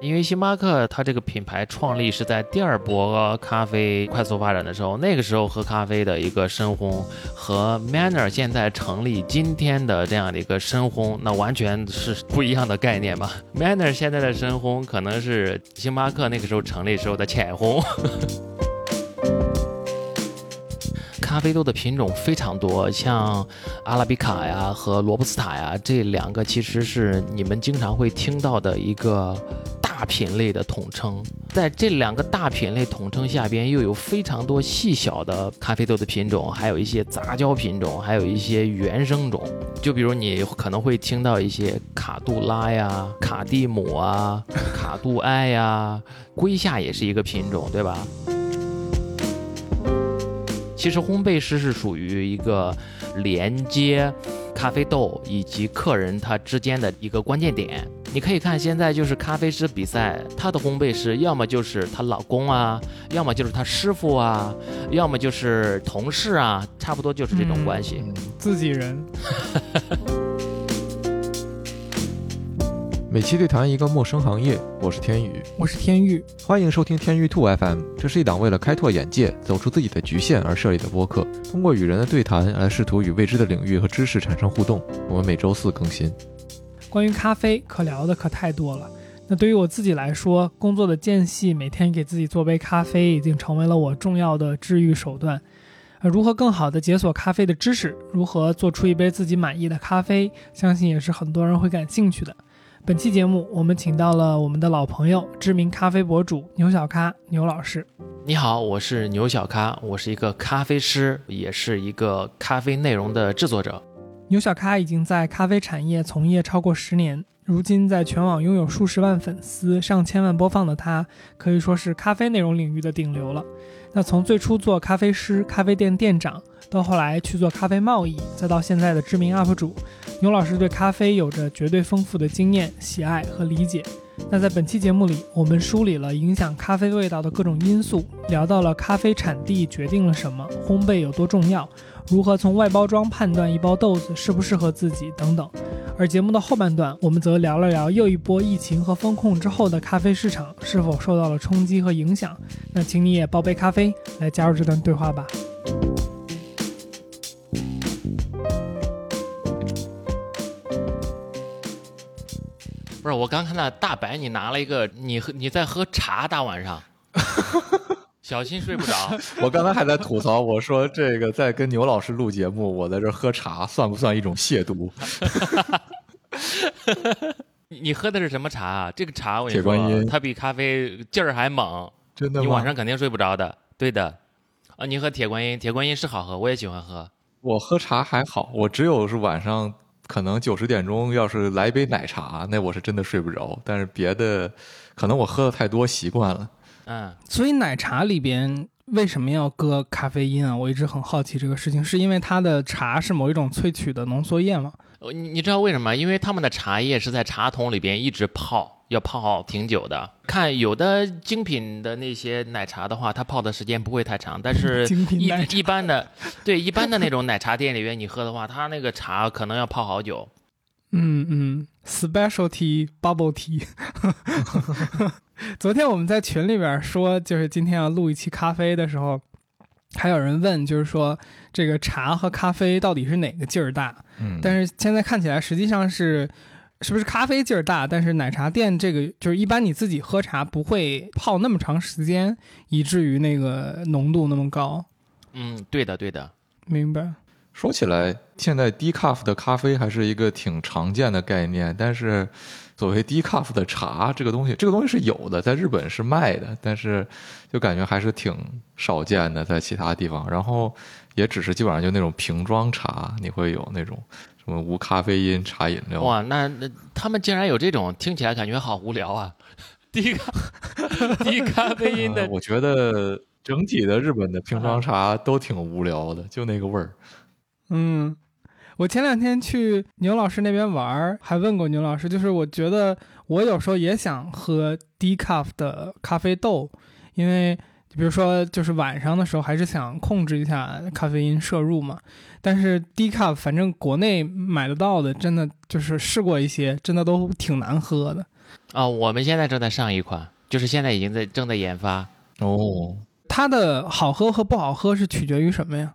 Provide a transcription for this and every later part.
因为星巴克它这个品牌创立是在第二波咖啡快速发展的时候，那个时候喝咖啡的一个深烘和 Manner 现在成立今天的这样的一个深烘，那完全是不一样的概念吧。Manner 现在的深烘可能是星巴克那个时候成立时候的浅烘。咖啡豆的品种非常多，像阿拉比卡呀和罗布斯塔呀这两个其实是你们经常会听到的一个大品类的统称。在这两个大品类统称下边，又有非常多细小的咖啡豆的品种，还有一些杂交品种，还有一些原生种。就比如你可能会听到一些卡杜拉呀、卡蒂姆啊、卡杜埃呀，龟夏也是一个品种，对吧？其实烘焙师是属于一个连接咖啡豆以及客人他之间的一个关键点。你可以看现在就是咖啡师比赛，他的烘焙师要么就是她老公啊，要么就是她师傅啊，要么就是同事啊，差不多就是这种关系。自己人。每期对谈一个陌生行业，我是天宇，我是天宇，欢迎收听天宇兔 FM。这是一档为了开拓眼界、走出自己的局限而设立的播客，通过与人的对谈来试图与未知的领域和知识产生互动。我们每周四更新。关于咖啡，可聊的可太多了。那对于我自己来说，工作的间隙，每天给自己做杯咖啡，已经成为了我重要的治愈手段。呃，如何更好的解锁咖啡的知识，如何做出一杯自己满意的咖啡，相信也是很多人会感兴趣的。本期节目，我们请到了我们的老朋友，知名咖啡博主牛小咖牛老师。你好，我是牛小咖，我是一个咖啡师，也是一个咖啡内容的制作者。牛小咖已经在咖啡产业从业超过十年，如今在全网拥有数十万粉丝、上千万播放的他，可以说是咖啡内容领域的顶流了。那从最初做咖啡师、咖啡店店长，到后来去做咖啡贸易，再到现在的知名 UP 主。牛老师对咖啡有着绝对丰富的经验、喜爱和理解。那在本期节目里，我们梳理了影响咖啡味道的各种因素，聊到了咖啡产地决定了什么，烘焙有多重要，如何从外包装判断一包豆子适不适合自己等等。而节目的后半段，我们则聊了聊又一波疫情和风控之后的咖啡市场是否受到了冲击和影响。那请你也煲杯咖啡来加入这段对话吧。不是，我刚看到大白，你拿了一个，你喝你在喝茶，大晚上，小心睡不着。我刚才还在吐槽，我说这个在跟牛老师录节目，我在这喝茶，算不算一种亵渎？你喝的是什么茶啊？这个茶我跟你说，它比咖啡劲儿还猛，真的，你晚上肯定睡不着的。对的，啊，你喝铁观音，铁观音是好喝，我也喜欢喝。我喝茶还好，我只有是晚上。可能九十点钟要是来一杯奶茶，那我是真的睡不着。但是别的，可能我喝的太多习惯了。嗯，所以奶茶里边为什么要搁咖啡因啊？我一直很好奇这个事情，是因为它的茶是某一种萃取的浓缩液吗？你你知道为什么？因为他们的茶叶是在茶桶里边一直泡。要泡挺久的，看有的精品的那些奶茶的话，它泡的时间不会太长，但是 一一般的，对一般的那种奶茶店里面你喝的话，它那个茶可能要泡好久。嗯嗯，specialty bubble tea。昨天我们在群里边说，就是今天要录一期咖啡的时候，还有人问，就是说这个茶和咖啡到底是哪个劲儿大？嗯，但是现在看起来实际上是。是不是咖啡劲儿大？但是奶茶店这个就是一般你自己喝茶不会泡那么长时间，以至于那个浓度那么高。嗯，对的，对的，明白。说起来，现在低 cuff 的咖啡还是一个挺常见的概念，但是所谓低 cuff 的茶这个东西，这个东西是有的，在日本是卖的，但是就感觉还是挺少见的，在其他地方。然后也只是基本上就那种瓶装茶，你会有那种。什么无咖啡因茶饮料？哇，那那他们竟然有这种，听起来感觉好无聊啊！低咖低咖啡因的，我觉得整体的日本的瓶装茶都挺无聊的，就那个味儿。嗯，我前两天去牛老师那边玩，还问过牛老师，就是我觉得我有时候也想喝低咖的咖啡豆，因为比如说，就是晚上的时候还是想控制一下咖啡因摄入嘛。但是低卡反正国内买得到的，真的就是试过一些，真的都挺难喝的。啊、我们现在正在上一款，就是现在已经在正在研发，哦，它的好喝和不好喝是取决于什么呀？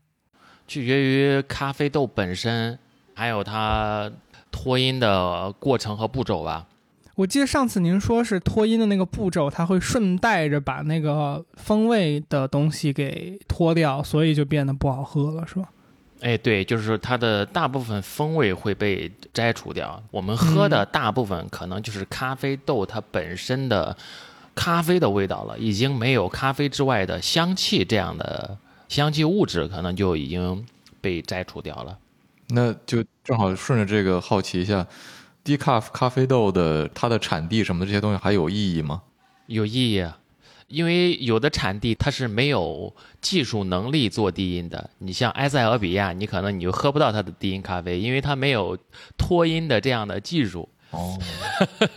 取决于咖啡豆本身，还有它脱音的过程和步骤吧。我记得上次您说是脱音的那个步骤，它会顺带着把那个风味的东西给脱掉，所以就变得不好喝了，是吧？哎，对，就是它的大部分风味会被摘除掉。我们喝的大部分可能就是咖啡豆它本身的咖啡的味道了，已经没有咖啡之外的香气这样的香气物质，可能就已经被摘除掉了。那就正好顺着这个好奇一下，decaf 咖啡豆的它的产地什么的这些东西还有意义吗？有意义啊，因为有的产地它是没有技术能力做低音的。你像埃塞俄比亚，你可能你就喝不到它的低音咖啡，因为它没有脱音的这样的技术。哦，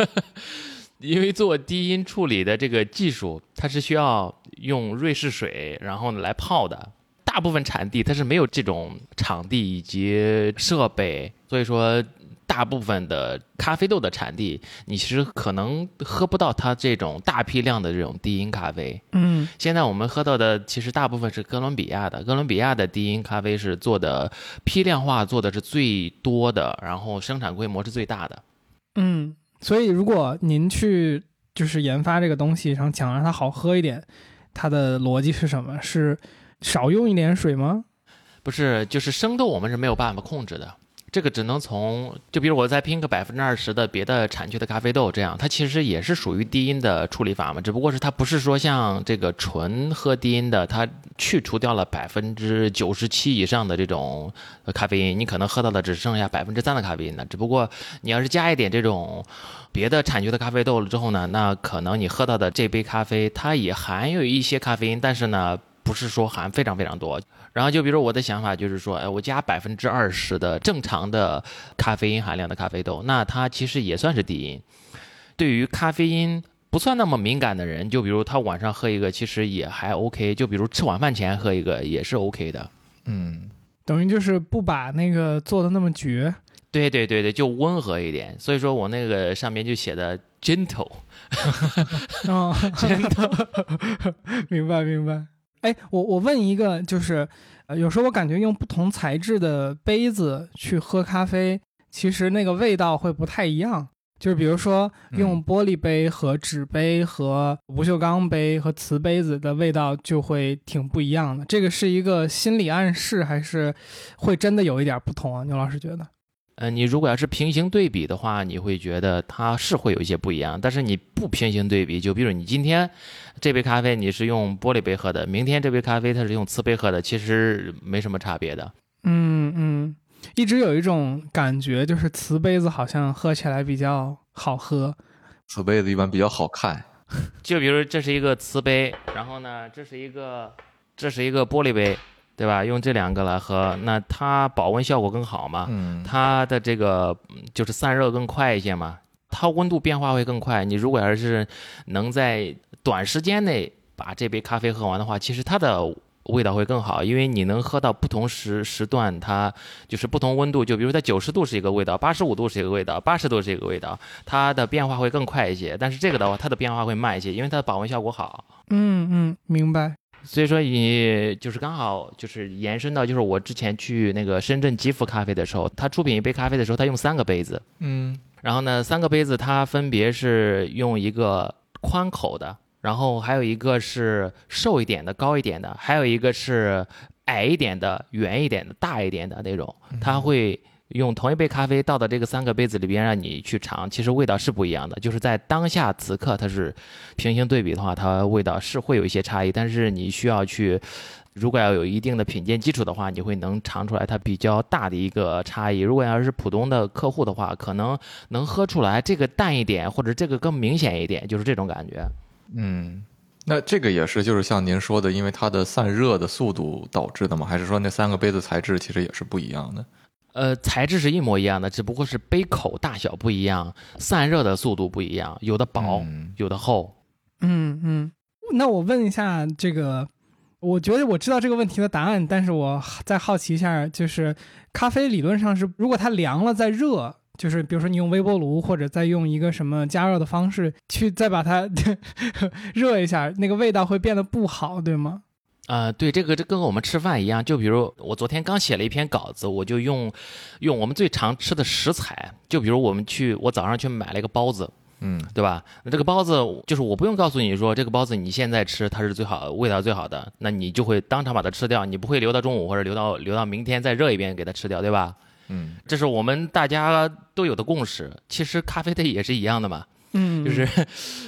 因为做低音处理的这个技术，它是需要用瑞士水，然后呢来泡的。大部分产地它是没有这种场地以及设备，所以说大部分的咖啡豆的产地，你其实可能喝不到它这种大批量的这种低音咖啡。嗯现在我们喝到的其实大部分是哥伦比亚的，哥伦比亚的低音咖啡是做的批量化做的是最多的，然后生产规模是最大的。嗯，所以如果您去就是研发这个东西，然后想让它好喝一点，它的逻辑是什么？是少用一点水吗？不是，就是生豆我们是没有办法控制的，这个只能从就比如我再拼个百分之二十的别的产区的咖啡豆，这样它其实也是属于低音的处理法嘛，只不过是它不是说像这个纯喝低音的，它去除掉了百分之九十七以上的这种咖啡因，你可能喝到的只剩下百分之三的咖啡因了。只不过你要是加一点这种别的产区的咖啡豆了之后呢，那可能你喝到的这杯咖啡它也含有一些咖啡因，但是呢。不是说含非常非常多，然后就比如我的想法就是说，哎，我加百分之二十的正常的咖啡因含量的咖啡豆，那它其实也算是低因。对于咖啡因不算那么敏感的人，就比如他晚上喝一个，其实也还 OK。就比如吃晚饭前喝一个也是 OK 的。嗯，等于就是不把那个做的那么绝。对对对对，就温和一点。所以说我那个上面就写的 gentle，哦，真的，明白明白。哎，我我问一个，就是，呃，有时候我感觉用不同材质的杯子去喝咖啡，其实那个味道会不太一样。就是比如说用玻璃杯和纸杯和不锈钢杯和瓷杯子的味道就会挺不一样的。这个是一个心理暗示，还是会真的有一点不同啊？牛老师觉得？呃，你如果要是平行对比的话，你会觉得它是会有一些不一样。但是你不平行对比，就比如你今天这杯咖啡你是用玻璃杯喝的，明天这杯咖啡它是用瓷杯喝的，其实没什么差别的。嗯嗯，一直有一种感觉，就是瓷杯子好像喝起来比较好喝。瓷杯子一般比较好看。就比如这是一个瓷杯，然后呢，这是一个这是一个玻璃杯，对吧？用这两个来喝，那它保温效果更好嘛？嗯，它的这个嗯就是散热更快一些嘛，它温度变化会更快。你如果要是能在短时间内把这杯咖啡喝完的话，其实它的味道会更好，因为你能喝到不同时时段，它就是不同温度，就比如在九十度是一个味道，八十五度是一个味道，八十度是一个味道，它的变化会更快一些。但是这个的话，它的变化会慢一些，因为它的保温效果好。嗯嗯，明白。所以说你就是刚好就是延伸到就是我之前去那个深圳吉福咖啡的时候，他出品一杯咖啡的时候，他用三个杯子，嗯，然后呢，三个杯子它分别是用一个宽口的，然后还有一个是瘦一点的、高一点的，还有一个是矮一点的、圆一点的、大一点的那种，它会。用同一杯咖啡倒到这个三个杯子里边让你去尝，其实味道是不一样的。就是在当下此刻，它是平行对比的话，它味道是会有一些差异。但是你需要去，如果要有一定的品鉴基础的话，你会能尝出来它比较大的一个差异。如果要是普通的客户的话，可能能喝出来这个淡一点，或者这个更明显一点，就是这种感觉。嗯，那这个也是就是像您说的，因为它的散热的速度导致的吗？还是说那三个杯子材质其实也是不一样的？呃，材质是一模一样的，只不过是杯口大小不一样，散热的速度不一样，有的薄，嗯有的厚。嗯嗯，那我问一下这个，我觉得我知道这个问题的答案，但是我再好奇一下，就是咖啡理论上是，如果它凉了再热，就是比如说你用微波炉或者再用一个什么加热的方式去再把它 热一下，那个味道会变得不好，对吗？啊、对，这个这跟我们吃饭一样，就比如我昨天刚写了一篇稿子，我就用用我们最常吃的食材，就比如我们去，我早上去买了一个包子，嗯对吧？那这个包子就是我不用告诉你说这个包子你现在吃它是最好味道最好的，那你就会当场把它吃掉，你不会留到中午或者留到留到明天再热一遍给它吃掉，对吧？嗯这是我们大家都有的共识。其实咖啡它也是一样的嘛，嗯，就是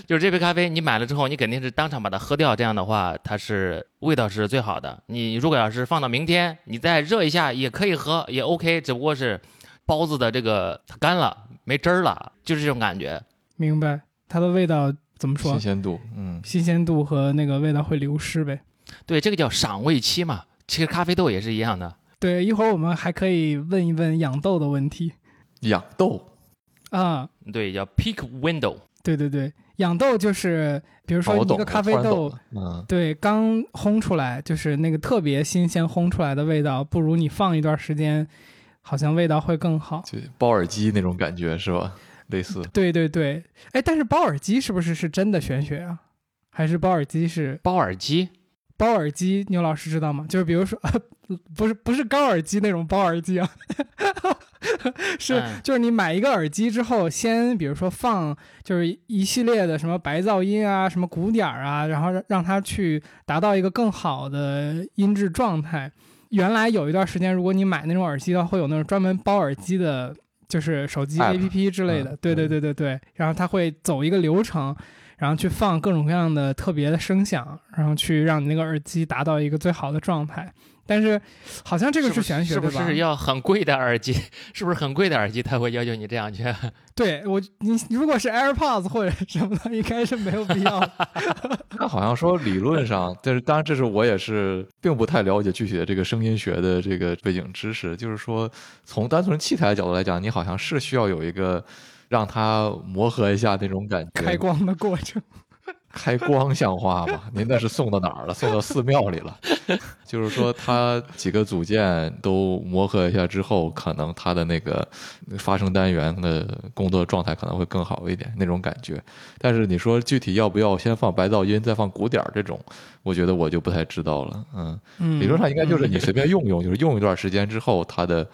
就是这杯咖啡你买了之后，你肯定是当场把它喝掉，这样的话它是味道是最好的。你如果要是放到明天，你再热一下也可以喝，也 OK，只不过是包子的这个它干了没汁儿了，就是这种感觉。明白，它的味道怎么说新？鲜度，嗯新鲜度和那个味道会流失呗。对，这个叫赏味期嘛。其实咖啡豆也是一样的。对，一会儿我们还可以问一问养豆的问题养豆啊。对，叫 pick window。对对对，养豆就是比如说一个咖啡豆嗯对，刚烘出来就是那个特别新鲜烘出来的味道，不如你放一段时间，好像味道会更好。就包耳机那种感觉是吧？类似对对对，哎，但是包耳机是不是是真的玄学啊？还是包耳机是包耳机，包耳机？牛老师知道吗？就是比如说，不是不是高耳机那种包耳机啊，是嗯就是你买一个耳机之后，先比如说放就是一系列的什么白噪音啊，什么鼓点儿啊，然后让让它去达到一个更好的音质状态。原来有一段时间，如果你买那种耳机的话，会有那种专门包耳机的，就是手机 App 之类的。嗯对对对对对，然后它会走一个流程，然后去放各种各样的特别的声响，然后去让你那个耳机达到一个最好的状态。但是好像这个是玄学，是不？是要很贵的耳机？是不是很贵的耳机他会要求你这样去？对我，你如果是 AirPods 或者什么的，应该是没有必要的。他好像说理论上，但是当然这是我也是并不太了解具体的这个声音学的这个背景知识。就是说，从单纯器材的角度来讲，你好像是需要有一个让它磨合一下那种感觉。开光的过程，开光像话吗？您那是送到哪儿了？送到寺庙里了。就是说，它几个组件都磨合一下之后，可能它的那个发声单元的工作状态可能会更好一点，那种感觉。但是你说具体要不要先放白噪音，再放鼓点儿这种，我觉得我就不太知道了。嗯，嗯，理论上应该就是你随便用用，就是用一段时间之后，它的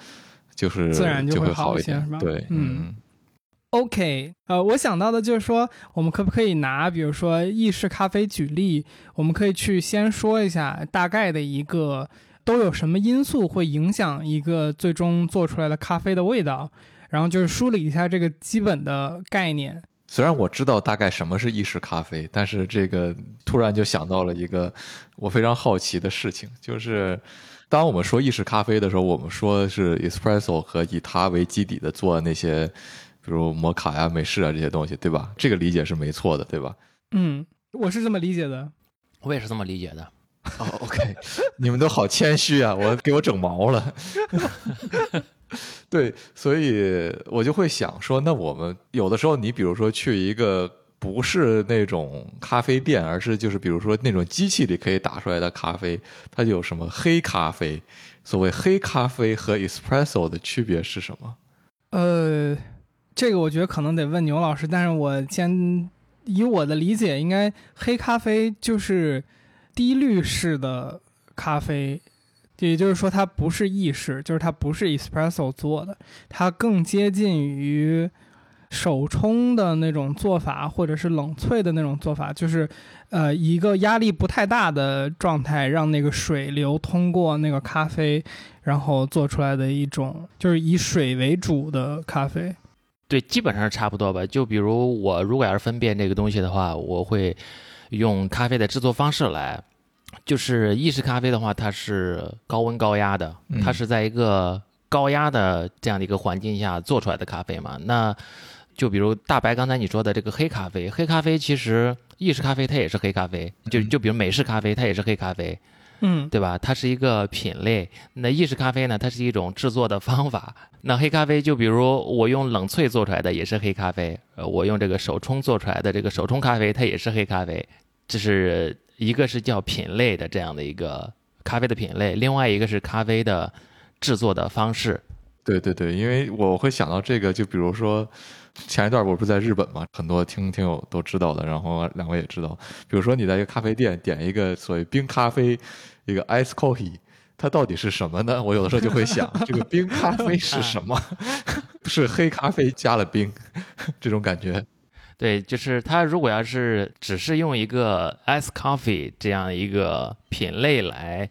就是自然就就会好一些是吧。对，嗯 OK，呃，我想到的就是说，我们可不可以拿比如说意式咖啡举例？我们可以去先说一下大概的一个都有什么因素会影响一个最终做出来的咖啡的味道，然后就是梳理一下这个基本的概念。虽然我知道大概什么是意式咖啡，但是这个突然就想到了一个我非常好奇的事情，就是当我们说意式咖啡的时候，我们说是 espresso 和以它为基底的做那些，比如摩卡呀、美式啊这些东西，对吧？这个理解是没错的，对吧？嗯，我是这么理解的。我也是这么理解的。哦，OK，你们都好谦虚啊，我给我整毛了。对，所以我就会想说，那我们有的时候，你比如说去一个不是那种咖啡店，而是就是比如说那种机器里可以打出来的咖啡，它就有什么黑咖啡？所谓黑咖啡和 espresso 的区别是什么？呃，这个我觉得可能得问牛老师，但是我先以我的理解，应该黑咖啡就是低滤式的咖啡，也就是说它不是意式，就是它不是 espresso 做的，它更接近于手冲的那种做法，或者是冷萃的那种做法，就是呃一个压力不太大的状态，让那个水流通过那个咖啡，然后做出来的一种就是以水为主的咖啡。对，基本上是差不多吧。就比如我如果要是分辨这个东西的话，我会用咖啡的制作方式来。就是意式咖啡的话，它是高温高压的，嗯它是在一个高压的这样的一个环境下做出来的咖啡嘛。那就比如大白刚才你说的这个黑咖啡，黑咖啡其实意式咖啡它也是黑咖啡，就嗯就比如美式咖啡它也是黑咖啡。嗯对吧？它是一个品类。那意式咖啡呢？它是一种制作的方法。那黑咖啡就比如我用冷萃做出来的也是黑咖啡，呃，我用这个手冲做出来的这个手冲咖啡它也是黑咖啡。这是一个是叫品类的这样的一个咖啡的品类，另外一个是咖啡的制作的方式。对对对，因为我会想到这个，就比如说前一段我不是在日本嘛，很多听听友都知道的，然后两位也知道，比如说你在一个咖啡店点一个所谓冰咖啡，一个 ice coffee，它到底是什么呢？我有的时候就会想，这个冰咖啡是什么？是黑咖啡加了冰，这种感觉。对，就是它如果要是只是用一个 ice coffee 这样一个品类来。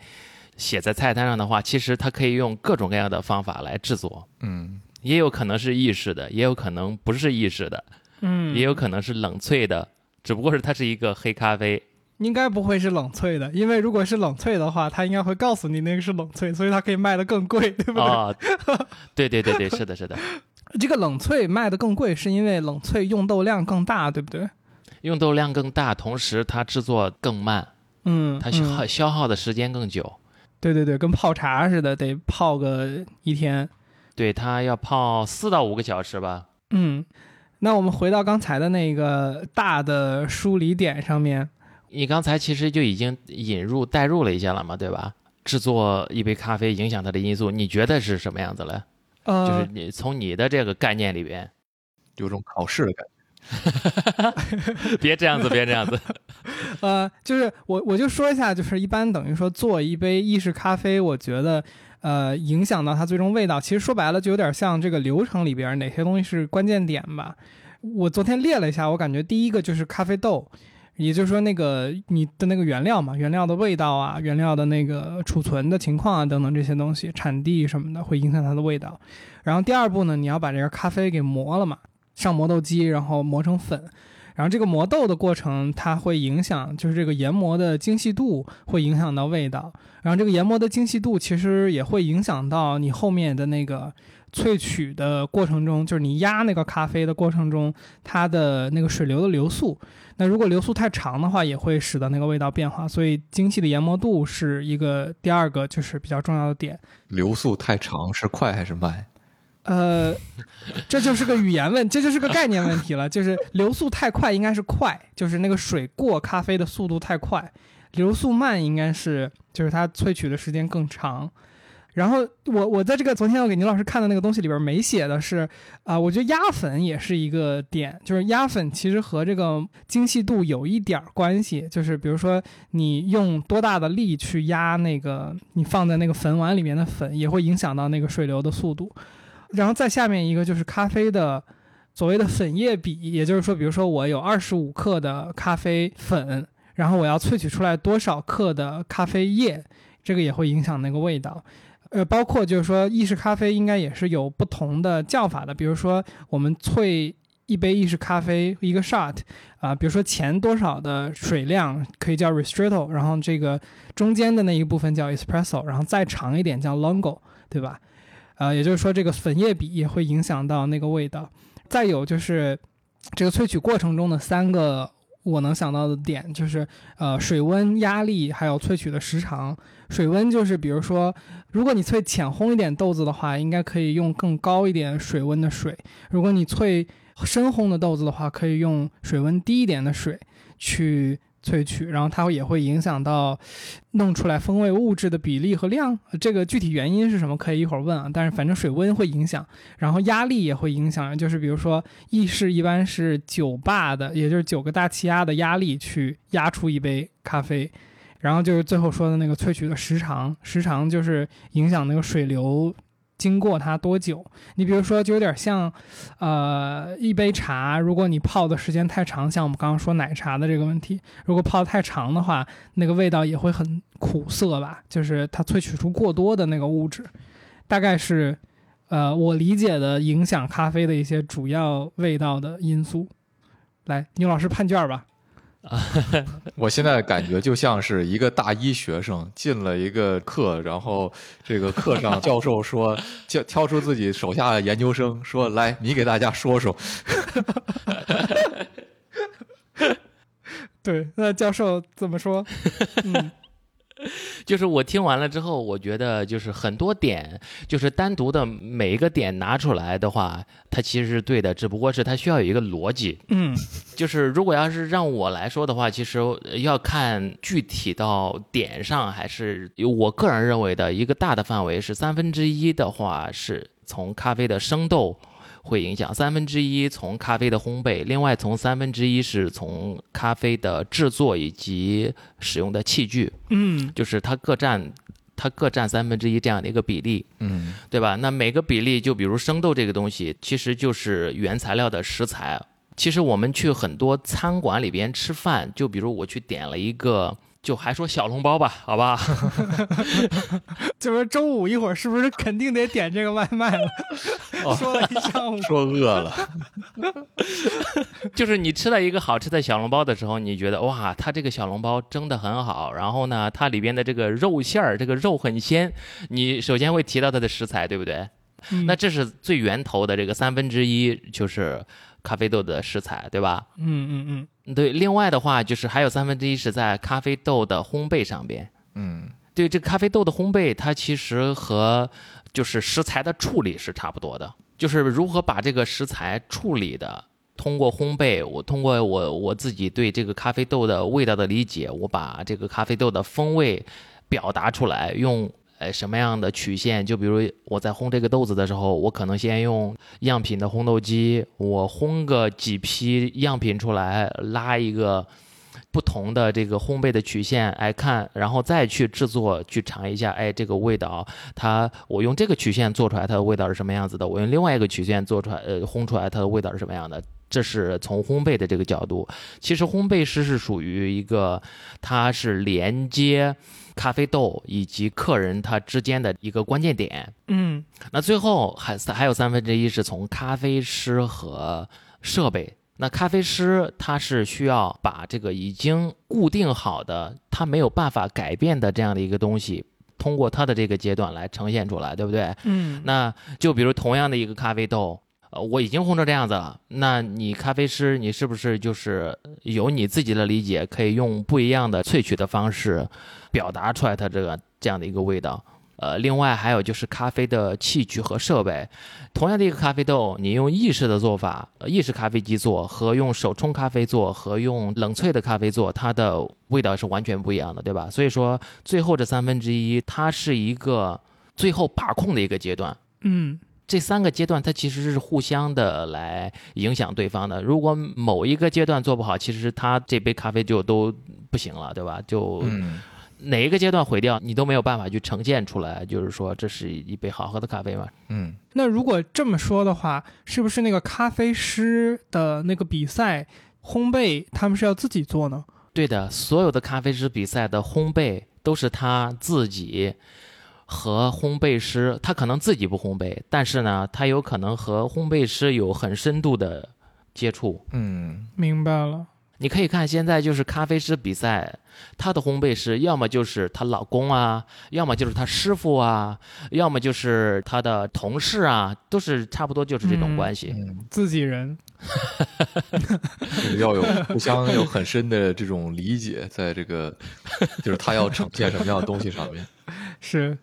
写在菜单上的话，其实它可以用各种各样的方法来制作，嗯，也有可能是意式的，也有可能不是意式的，嗯，也有可能是冷萃的，只不过是它是一个黑咖啡，应该不会是冷萃的，因为如果是冷萃的话，它应该会告诉你那个是冷萃，所以它可以卖的更贵，对不对？啊，对对对对，是的，是的，这个冷萃卖的更贵，是因为冷萃用豆量更大，对不对？用豆量更大，同时它制作更慢，嗯，它消耗消耗的时间更久。对对对，跟泡茶似的，得泡个一天。对，它要泡四到五个小时吧。嗯，那我们回到刚才的那个大的梳理点上面，你刚才其实就已经引入代入了一些了嘛，对吧？制作一杯咖啡影响它的因素，你觉得是什么样子嘞？呃，就是你从你的这个概念里边，有种考试的感觉。别这样子，别这样子。呃，就是我我就说一下，就是一般等于说做一杯意式咖啡，我觉得呃影响到它最终味道，其实说白了就有点像这个流程里边哪些东西是关键点吧。我昨天列了一下，我感觉第一个就是咖啡豆，也就是说那个你的那个原料嘛，原料的味道啊，原料的那个储存的情况啊等等这些东西，产地什么的会影响它的味道。然后第二步呢，你要把这个咖啡给磨了嘛。上磨豆机，然后磨成粉，然后这个磨豆的过程，它会影响，就是这个研磨的精细度会影响到味道，然后这个研磨的精细度其实也会影响到你后面的那个萃取的过程中，就是你压那个咖啡的过程中，它的那个水流的流速，那如果流速太长的话，也会使得那个味道变化，所以精细的研磨度是一个第二个就是比较重要的点。流速太长是快还是慢？呃，这就是个语言问，这就是个概念问题了。就是流速太快应该是快，就是那个水过咖啡的速度太快；流速慢应该是就是它萃取的时间更长。然后我我在这个昨天我给倪老师看的那个东西里边没写的是啊，我觉得压粉也是一个点，就是压粉其实和这个精细度有一点关系，就是比如说你用多大的力去压那个你放在那个粉碗里面的粉，也会影响到那个水流的速度。然后再下面一个就是咖啡的所谓的粉液比，也就是说，比如说我有二十五克的咖啡粉，然后我要萃取出来多少克的咖啡液，这个也会影响那个味道。呃，包括就是说意式咖啡应该也是有不同的叫法的，比如说我们萃一杯意式咖啡一个 shot 啊，比如说前多少的水量可以叫 ristretto，然后这个中间的那一部分叫 espresso，然后再长一点叫 longo，对吧？呃，也就是说，这个粉液比也会影响到那个味道。再有就是，这个萃取过程中的三个我能想到的点，就是呃，水温、压力，还有萃取的时长。水温就是，比如说，如果你萃浅烘一点豆子的话，应该可以用更高一点水温的水；如果你萃深烘的豆子的话，可以用水温低一点的水去。萃取，然后它也会影响到弄出来风味物质的比例和量。这个具体原因是什么，可以一会儿问啊。但是反正水温会影响，然后压力也会影响。就是比如说意式一般是九巴的，也就是九个大气压的压力去压出一杯咖啡。然后就是最后说的那个萃取的时长，时长就是影响那个水流。经过它多久？你比如说，就有点像，呃，一杯茶，如果你泡的时间太长，像我们刚刚说奶茶的这个问题，如果泡太长的话，那个味道也会很苦涩吧？就是它萃取出过多的那个物质，大概是，呃，我理解的影响咖啡的一些主要味道的因素。来，牛老师判卷吧。啊，我现在感觉就像是一个大一学生进了一个课，然后这个课上教授说，挑挑出自己手下的研究生，说来你给大家说说。对，那教授怎么说？嗯，就是我听完了之后，我觉得就是很多点，就是单独的每一个点拿出来的话，它其实是对的，只不过是它需要有一个逻辑。嗯就是如果要是让我来说的话，其实要看具体到点上，还是我个人认为的一个大的范围是三分之一的话，是从咖啡的生豆。会影响三分之一从咖啡的烘焙，另外从三分之一是从咖啡的制作以及使用的器具，嗯就是它各占它各占三分之一这样的一个比例，嗯对吧？那每个比例，就比如生豆这个东西，其实就是原材料的食材。其实我们去很多餐馆里边吃饭，就比如我去点了一个，就还说小笼包吧，好吧？就是周五一会儿是不是肯定得点这个外卖了？说了一上午，说饿了，就是你吃到一个好吃的小笼包的时候，你觉得哇，它这个小笼包蒸的很好，然后呢，它里边的这个肉馅儿，这个肉很鲜，你首先会提到它的食材，对不对？嗯那这是最源头的这个三分之一，就是咖啡豆的食材，对吧？嗯嗯嗯，对，另外的话就是还有三分之一是在咖啡豆的烘焙上边。嗯对，这个咖啡豆的烘焙，它其实和就是食材的处理是差不多的，就是如何把这个食材处理的，通过烘焙，我通过我我自己对这个咖啡豆的味道的理解，我把这个咖啡豆的风味表达出来，用呃什么样的曲线？就比如我在烘这个豆子的时候，我可能先用样品的烘豆机，我烘个几批样品出来，拉一个。不同的这个烘焙的曲线来看，然后再去制作，去尝一下，哎，这个味道，它我用这个曲线做出来，它的味道是什么样子的？我用另外一个曲线做出来，呃，烘出来它的味道是什么样的？这是从烘焙的这个角度。其实烘焙师是属于一个，它是连接咖啡豆以及客人他之间的一个关键点。嗯那最后还还有三分之一是从咖啡师和设备。那咖啡师他是需要把这个已经固定好的，他没有办法改变的这样的一个东西，通过他的这个阶段来呈现出来，对不对？嗯，那就比如同样的一个咖啡豆，呃，我已经烘成这样子了，那你咖啡师你是不是就是有你自己的理解，可以用不一样的萃取的方式表达出来它这个这样的一个味道？呃，另外还有就是咖啡的器具和设备，同样的一个咖啡豆，你用意式的做法，意式咖啡机做和用手冲咖啡做和用冷萃的咖啡做，它的味道是完全不一样的，对吧？所以说，最后这三分之一，它是一个最后把控的一个阶段。嗯这三个阶段它其实是互相的来影响对方的。如果某一个阶段做不好，其实他这杯咖啡就都不行了，对吧？就嗯哪一个阶段毁掉，你都没有办法去呈现出来，就是说这是一杯好喝的咖啡嘛。嗯那如果这么说的话，是不是那个咖啡师的那个比赛烘焙，他们是要自己做呢？对的，所有的咖啡师比赛的烘焙都是他自己和烘焙师，他可能自己不烘焙，但是呢，他有可能和烘焙师有很深度的接触。嗯明白了。你可以看现在就是咖啡师比赛，他的烘焙师要么就是她老公啊，要么就是她师傅啊，要么就是她的同事啊，都是差不多就是这种嗯关系。嗯，自己人，就 是要有互相有很深的这种理解，在这个就是他要呈现什么样的东西上面。是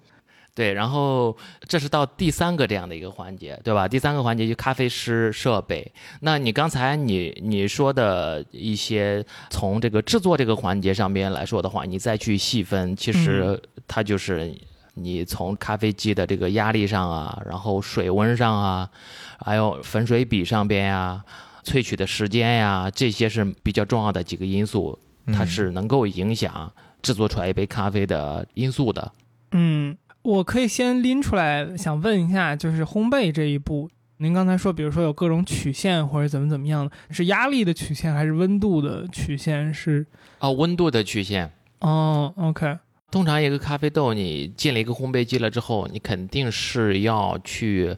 对，然后这是到第三个这样的一个环节，对吧？第三个环节就咖啡师设备。那你刚才你你说的一些从这个制作这个环节上边来说的话，你再去细分，其实它就是你从咖啡机的这个压力上啊，然后水温上啊，还有粉水比上边呀、萃取的时间呀，这些是比较重要的几个因素，它嗯是能够影响制作出来一杯咖啡的因素的。嗯，我可以先拎出来，想问一下，就是烘焙这一步，您刚才说，比如说有各种曲线或者怎么怎么样的，是压力的曲线还是温度的曲线？是哦，温度的曲线。哦，OK，通常一个咖啡豆，你进了一个烘焙机了之后，你肯定是要去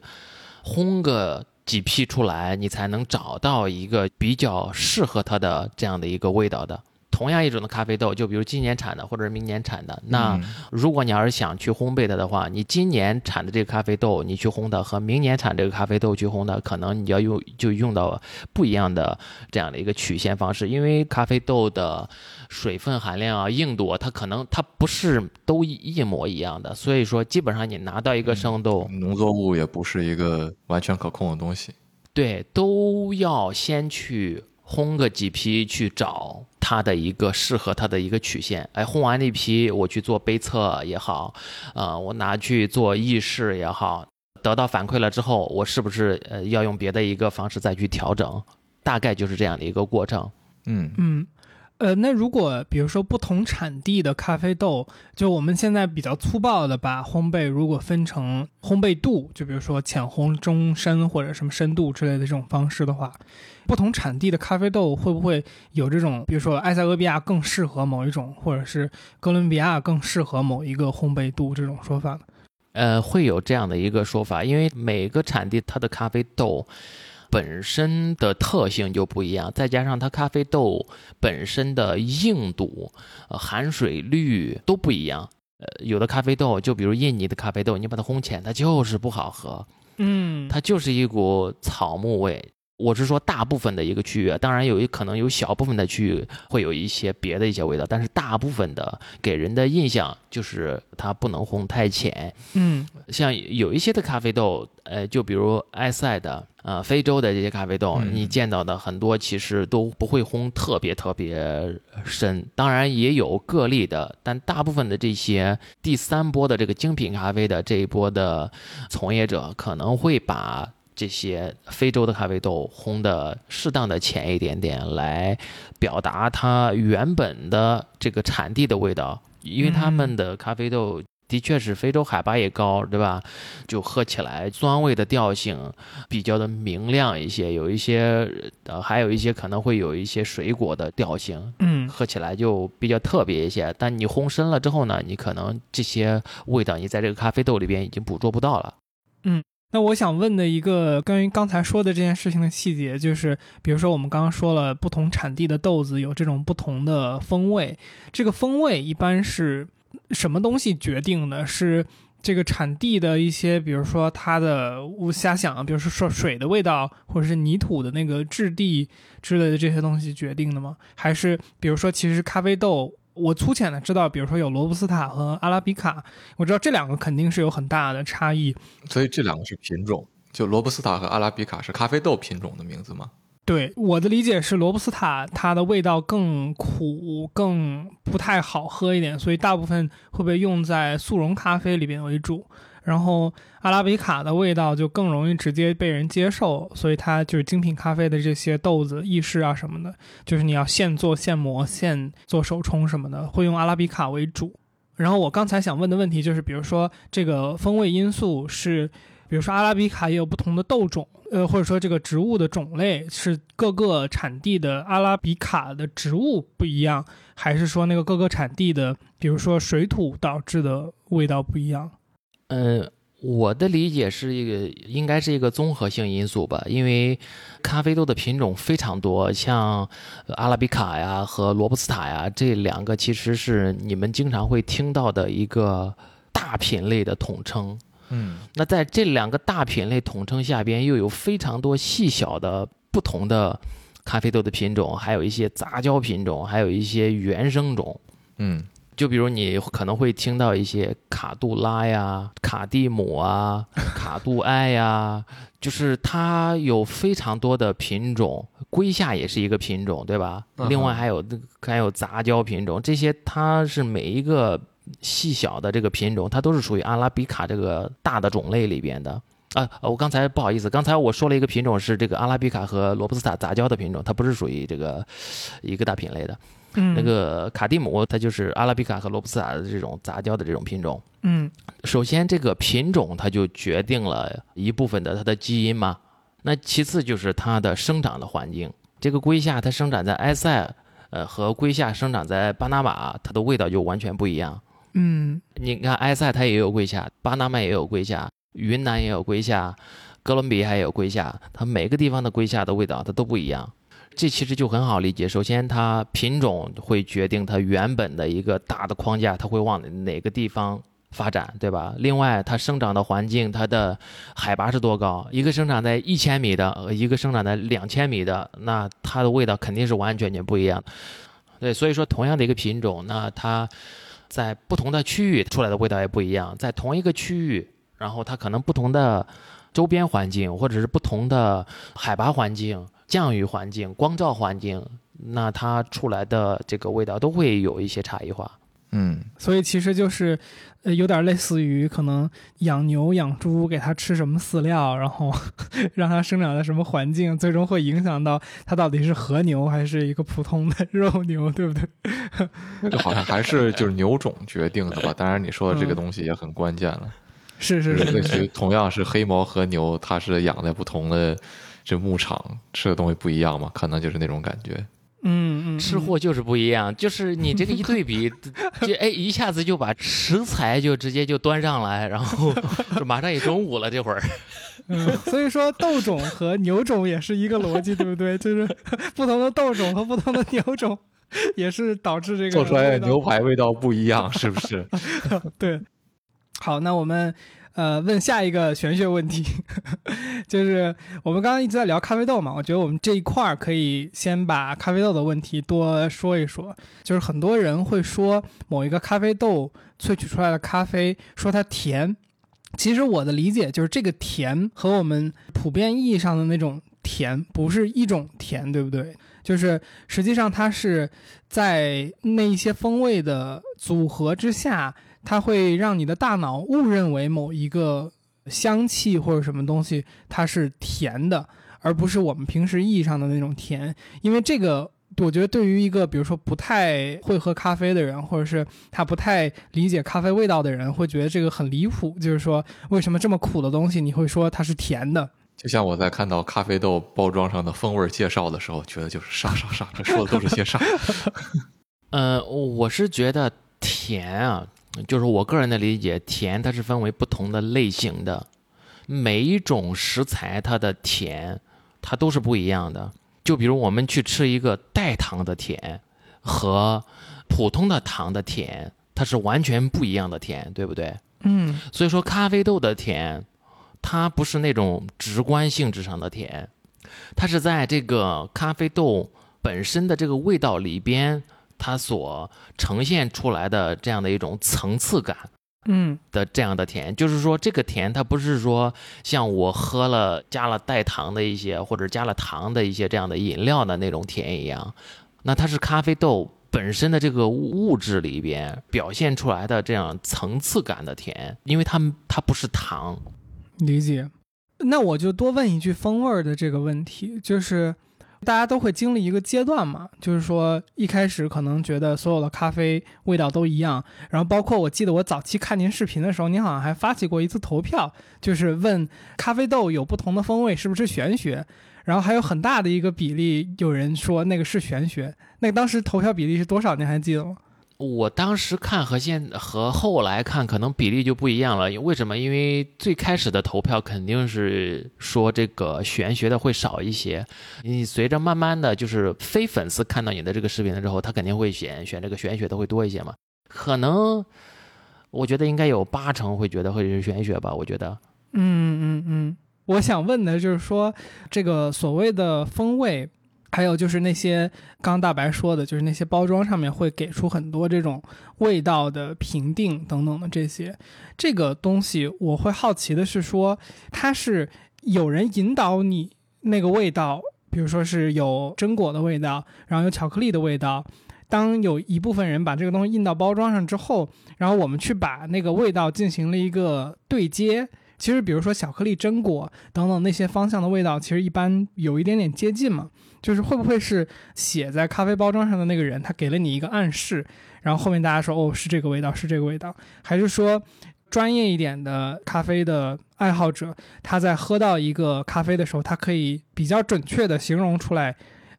烘个几批出来，你才能找到一个比较适合它的这样的一个味道的。同样一种的咖啡豆，就比如今年产的或者是明年产的，那嗯如果你要是想去烘焙它的话，你今年产的这个咖啡豆你去烘它，和明年产这个咖啡豆去烘它，可能你要用就用到不一样的这样的一个曲线方式，因为咖啡豆的水分含量啊、硬度啊，它可能它不是都一一模一样的，所以说基本上你拿到一个生豆，农作物也不是一个完全可控的东西。对，都要先去烘个几批，去找它的一个适合它的一个曲线。哎，烘完那批，我去做杯测也好，呃，我拿去做意式也好，得到反馈了之后，我是不是呃要用别的一个方式再去调整？大概就是这样的一个过程。嗯嗯，呃，那如果比如说不同产地的咖啡豆，就我们现在比较粗暴的把烘焙如果分成烘焙度，就比如说浅烘、中深或者什么深度之类的这种方式的话，不同产地的咖啡豆会不会有这种，比如说埃塞俄比亚更适合某一种，或者是哥伦比亚更适合某一个烘焙度这种说法呢？呃，会有这样的一个说法，因为每个产地它的咖啡豆本身的特性就不一样，再加上它咖啡豆本身的硬度、呃、含水率都不一样。呃，有的咖啡豆，就比如印尼的咖啡豆，你把它烘浅，它就是不好喝，嗯，它就是一股草木味。我是说大部分的一个区域，当然有一可能有小部分的区域会有一些别的一些味道，但是大部分的给人的印象就是它不能烘太浅。嗯像有一些的咖啡豆，呃，就比如埃塞的，呃，非洲的这些咖啡豆，嗯你见到的很多其实都不会烘特别特别深，当然也有个例的，但大部分的这些第三波的这个精品咖啡的这一波的从业者，可能会把这些非洲的咖啡豆烘的适当的浅一点点，来表达它原本的这个产地的味道，因为他们的咖啡豆的确是非洲海拔也高，对吧？就喝起来酸味的调性比较的明亮一些，有一些呃，还有一些可能会有一些水果的调性，嗯喝起来就比较特别一些。但你烘深了之后呢，你可能这些味道你在这个咖啡豆里边已经捕捉不到了。那我想问的一个关于刚才说的这件事情的细节，就是比如说我们刚刚说了，不同产地的豆子有这种不同的风味，这个风味一般是什么东西决定的？是这个产地的一些，比如说它的，我瞎想，比如说说水的味道，或者是泥土的那个质地之类的这些东西决定的吗？还是比如说其实咖啡豆？我粗浅的知道，比如说有罗布斯塔和阿拉比卡，我知道这两个肯定是有很大的差异。所以这两个是品种，就罗布斯塔和阿拉比卡是咖啡豆品种的名字吗？对我的理解是，罗布斯塔它的味道更苦，更不太好喝一点，所以大部分会被用在速溶咖啡里边为主。然后阿拉比卡的味道就更容易直接被人接受，所以它就是精品咖啡的这些豆子、意式啊什么的，就是你要现做现磨、现做手冲什么的，会用阿拉比卡为主。然后我刚才想问的问题就是，比如说这个风味因素是，比如说阿拉比卡也有不同的豆种，呃，或者说这个植物的种类是各个产地的阿拉比卡的植物不一样，还是说那个各个产地的，比如说水土导致的味道不一样？呃，我的理解是一个应该是一个综合性因素吧，因为咖啡豆的品种非常多，像阿拉比卡呀和罗布斯塔呀这两个其实是你们经常会听到的一个大品类的统称。嗯那在这两个大品类统称下边，又有非常多细小的不同的咖啡豆的品种，还有一些杂交品种，还有一些原生种。嗯就比如你可能会听到一些卡杜拉呀、卡蒂姆啊、卡杜埃呀，就是它有非常多的品种，龟下也是一个品种，对吧另外还有那个还有杂交品种，这些它是每一个细小的这个品种，它都是属于阿拉比卡这个大的种类里边的。啊，呃我刚才不好意思，刚才我说了一个品种是这个阿拉比卡和罗布斯塔杂交的品种，它不是属于这个一个大品类的。嗯，那个卡蒂姆，它就是阿拉比卡和罗布斯塔的这种杂交的这种品种。嗯首先，这个品种它就决定了一部分的它的基因嘛。那其次就是它的生长的环境。这个龟夏它生长在埃塞，呃，和龟夏生长在巴拿马，它的味道就完全不一样。嗯你看埃塞它也有龟夏，巴拿马也有龟夏，云南也有龟夏，哥伦比亚也有龟夏，它每个地方的龟夏的味道它都不一样。这其实就很好理解。首先，它品种会决定它原本的一个大的框架，它会往哪个地方发展，对吧？另外，它生长的环境，它的海拔是多高？一个生长在一千米的，一个生长在两千米的，那它的味道肯定是完全全不一样。对，所以说同样的一个品种，那它在不同的区域出来的味道也不一样。在同一个区域，然后它可能不同的周边环境，或者是不同的海拔环境。降雨环境、光照环境，那它出来的这个味道都会有一些差异化。嗯，所以其实就是，呃，有点类似于可能养牛、养猪，给它吃什么饲料，然后 让它生长在什么环境，最终会影响到它到底是和牛还是一个普通的肉牛，对不对？就好像还是就是牛种决定的吧？当然，你说的这个东西也很关键了。是是是，类似于同样是黑毛和牛，它是养在不同的。这牧场吃的东西不一样嘛，可能就是那种感觉。嗯嗯，吃货就是不一样，就是你这个一对比，就哎一下子就把食材就直接就端上来，然后 就马上也中午了这会儿。嗯，所以说豆种和牛种也是一个逻辑，对不对？就是不同的豆种和不同的牛种，也是导致这个做出来的牛排味道不一样，是不是？对。好，那我们。呃，问下一个玄学问题，就是我们刚刚一直在聊咖啡豆嘛，我觉得我们这一块儿可以先把咖啡豆的问题多说一说。就是很多人会说某一个咖啡豆萃取出来的咖啡说它甜，其实我的理解就是这个甜和我们普遍意义上的那种甜不是一种甜，对不对？就是实际上它是在那一些风味的组合之下。它会让你的大脑误认为某一个香气或者什么东西它是甜的，而不是我们平时意义上的那种甜。因为这个，我觉得对于一个比如说不太会喝咖啡的人，或者是他不太理解咖啡味道的人，会觉得这个很离谱。就是说，为什么这么苦的东西你会说它是甜的？就像我在看到咖啡豆包装上的风味介绍的时候，觉得就是啥啥啥，这说的都是些啥？呃，我是觉得甜啊。就是我个人的理解，甜它是分为不同的类型的，每一种食材它的甜，它都是不一样的。就比如我们去吃一个代糖的甜，和普通的糖的甜，它是完全不一样的甜，对不对？嗯。所以说，咖啡豆的甜，它不是那种直观性质上的甜，它是在这个咖啡豆本身的这个味道里边。它所呈现出来的这样的一种层次感，嗯的这样的甜，就是说这个甜它不是说像我喝了加了代糖的一些或者加了糖的一些这样的饮料的那种甜一样，那它是咖啡豆本身的这个物质里边表现出来的这样层次感的甜，因为它它不是糖。理解。那我就多问一句风味的这个问题，就是。大家都会经历一个阶段嘛，就是说一开始可能觉得所有的咖啡味道都一样，然后包括我记得我早期看您视频的时候，您好像还发起过一次投票，就是问咖啡豆有不同的风味是不是玄学，然后还有很大的一个比例有人说那个是玄学，那当时投票比例是多少？您还记得吗？我当时看和现和后来看可能比例就不一样了，为什么？因为最开始的投票肯定是说这个玄学的会少一些，你随着慢慢的就是非粉丝看到你的这个视频了之后，他肯定会选选这个玄学的会多一些嘛。可能我觉得应该有八成会觉得会是玄学吧，我觉得。嗯嗯嗯，我想问的就是说这个所谓的风味。还有就是那些刚大白说的，就是那些包装上面会给出很多这种味道的评定等等的这些，这个东西我会好奇的是说，它是有人引导你那个味道，比如说是有榛果的味道，然后有巧克力的味道，当有一部分人把这个东西印到包装上之后，然后我们去把那个味道进行了一个对接。其实，比如说巧克力、榛果等等那些方向的味道，其实一般有一点点接近嘛。就是会不会是写在咖啡包装上的那个人，他给了你一个暗示，然后后面大家说哦是这个味道，是这个味道，还是说专业一点的咖啡的爱好者，他在喝到一个咖啡的时候，他可以比较准确的形容出来。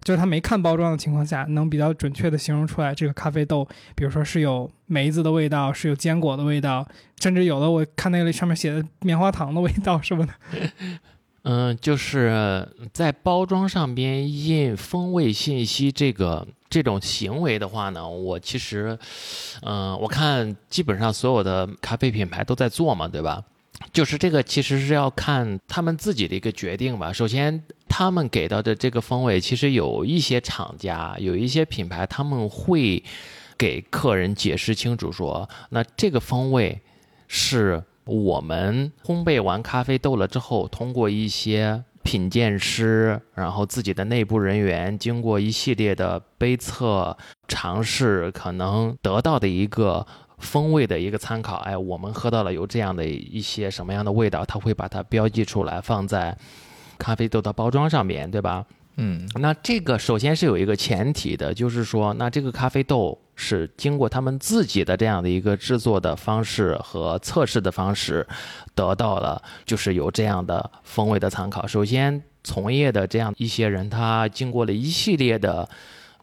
就是他没看包装的情况下，能比较准确的形容出来这个咖啡豆，比如说是有梅子的味道，是有坚果的味道，甚至有的我看那个上面写的棉花糖的味道什么的。嗯，就是在包装上边印风味信息这个这种行为的话呢，我其实，嗯，我看基本上所有的咖啡品牌都在做嘛，对吧？就是这个其实是要看他们自己的一个决定吧。首先，他们给到的这个风味，其实有一些厂家、有一些品牌，他们会给客人解释清楚说，那这个风味是我们烘焙完咖啡豆了之后，通过一些品鉴师，然后自己的内部人员经过一系列的杯测尝试，可能得到的一个。风味的一个参考，哎，我们喝到了有这样的一些什么样的味道，它会把它标记出来，放在咖啡豆的包装上面对吧？嗯，那这个首先是有一个前提的，就是说，那这个咖啡豆是经过他们自己的这样的一个制作的方式和测试的方式，得到了就是有这样的风味的参考。首先，从业的这样一些人，他经过了一系列的。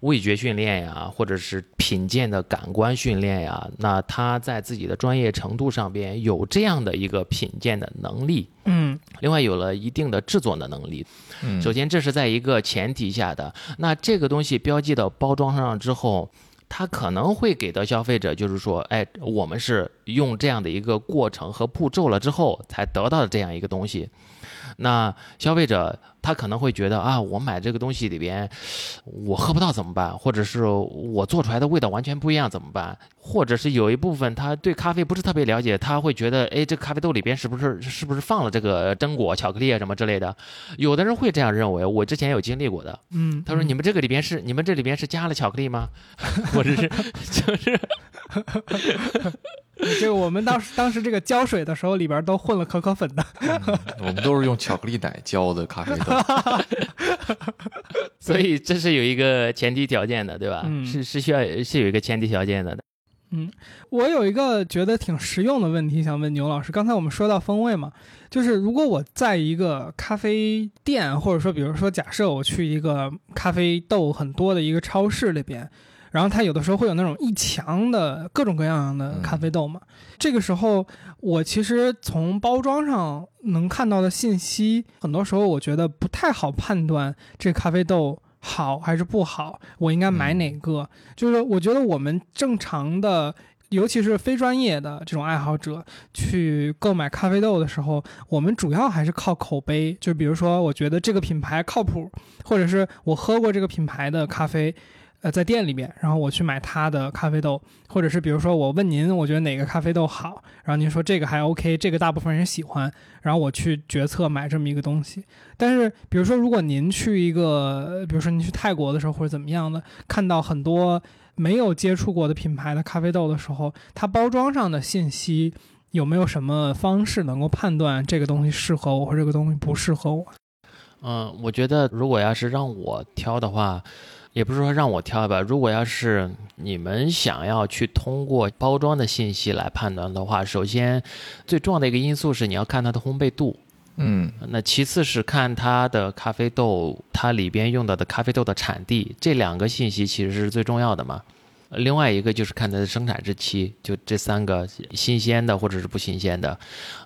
味觉训练呀，或者是品鉴的感官训练呀，那他在自己的专业程度上边有这样的一个品鉴的能力，嗯，另外有了一定的制作的能力，嗯，首先这是在一个前提下的，那这个东西标记到包装上之后，他可能会给到消费者，就是说，哎，我们是用这样的一个过程和步骤了之后才得到的这样一个东西。那消费者他可能会觉得啊，我买这个东西里边，我喝不到怎么办？或者是我做出来的味道完全不一样怎么办？或者是有一部分他对咖啡不是特别了解，他会觉得，哎，这个咖啡豆里边是不是是不是放了这个榛果、巧克力啊什么之类的？有的人会这样认为，我之前有经历过的。嗯，他说你们这个里边是你们这里边是加了巧克力吗？或者是 就是。这 个我们当时当时这个浇水的时候，里边都混了可可粉的。我们都是用巧克力奶浇的咖啡豆，所以这是有一个前提条件的，对吧？嗯是是需要是有一个前提条件的。嗯，我有一个觉得挺实用的问题想问牛老师。刚才我们说到风味嘛，就是如果我在一个咖啡店，或者说比如说假设我去一个咖啡豆很多的一个超市里边。然后它有的时候会有那种一墙的各种各样的咖啡豆嘛，这个时候我其实从包装上能看到的信息，很多时候我觉得不太好判断这咖啡豆好还是不好，我应该买哪个？就是我觉得我们正常的，尤其是非专业的这种爱好者去购买咖啡豆的时候，我们主要还是靠口碑，就比如说我觉得这个品牌靠谱，或者是我喝过这个品牌的咖啡。呃，在店里面，然后我去买他的咖啡豆，或者是比如说我问您，我觉得哪个咖啡豆好，然后您说这个还 OK，这个大部分人喜欢，然后我去决策买这么一个东西。但是比如说，如果您去一个，比如说您去泰国的时候或者怎么样的，看到很多没有接触过的品牌的咖啡豆的时候，它包装上的信息有没有什么方式能够判断这个东西适合我，或这个东西不适合我？嗯，我觉得如果要是让我挑的话。也不是说让我挑吧，如果要是你们想要去通过包装的信息来判断的话，首先最重要的一个因素是你要看它的烘焙度，嗯，那其次是看它的咖啡豆，它里边用到的咖啡豆的产地，这两个信息其实是最重要的嘛。另外一个就是看它的生产日期，就这三个新鲜的或者是不新鲜的。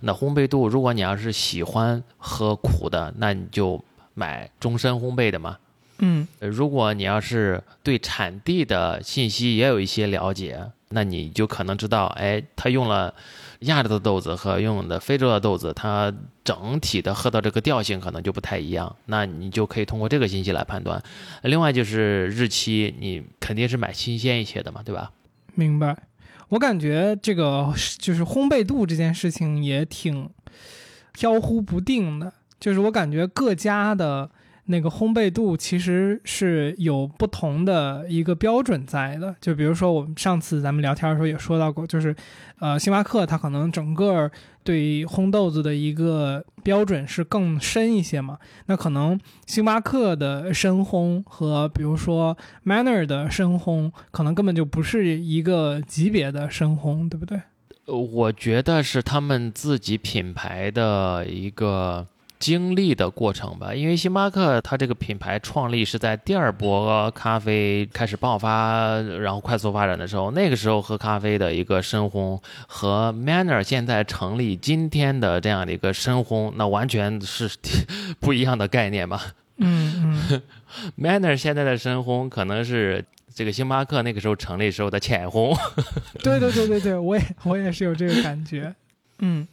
那烘焙度，如果你要是喜欢喝苦的，那你就买终身烘焙的嘛。嗯，如果你要是对产地的信息也有一些了解，那你就可能知道，哎，他用了亚洲的豆子和用的非洲的豆子，它整体的喝到这个调性可能就不太一样。那你就可以通过这个信息来判断。另外就是日期，你肯定是买新鲜一些的嘛，对吧？明白。我感觉这个就是烘焙度这件事情也挺飘忽不定的，就是我感觉各家的。那个烘焙度其实是有不同的一个标准在的，就比如说我们上次咱们聊天的时候也说到过，就是，呃，星巴克它可能整个对烘豆子的一个标准是更深一些嘛，那可能星巴克的深烘和比如说 Manner 的深烘，可能根本就不是一个级别的深烘，对不对？呃，我觉得是他们自己品牌的一个。经历的过程吧。因为星巴克它这个品牌创立是在第二波咖啡开始爆发，然后快速发展的时候，那个时候喝咖啡的一个深烘和 Manner 现在成立今天的这样的一个深烘，那完全是 不一样的概念吧。嗯嗯，Manner 现在的深烘可能是这个星巴克那个时候成立时候的浅烘。对对对对对，我也我也是有这个感觉。嗯，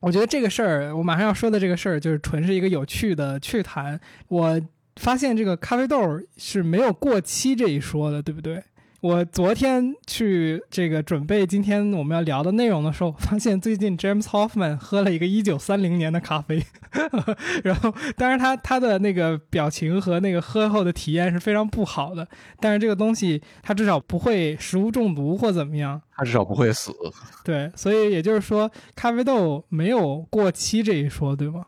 我觉得这个事儿，我马上要说的这个事儿，就是纯是一个有趣的趣谈。我发现这个咖啡豆是没有过期这一说的，对不对？我昨天去这个准备今天我们要聊的内容的时候，发现最近 James Hoffman 喝了一个一九三零年的咖啡，然后当然他他的那个表情和那个喝后的体验是非常不好的，但是这个东西它至少不会食物中毒或怎么样，它至少不会死。对，所以也就是说咖啡豆没有过期这一说，对吗？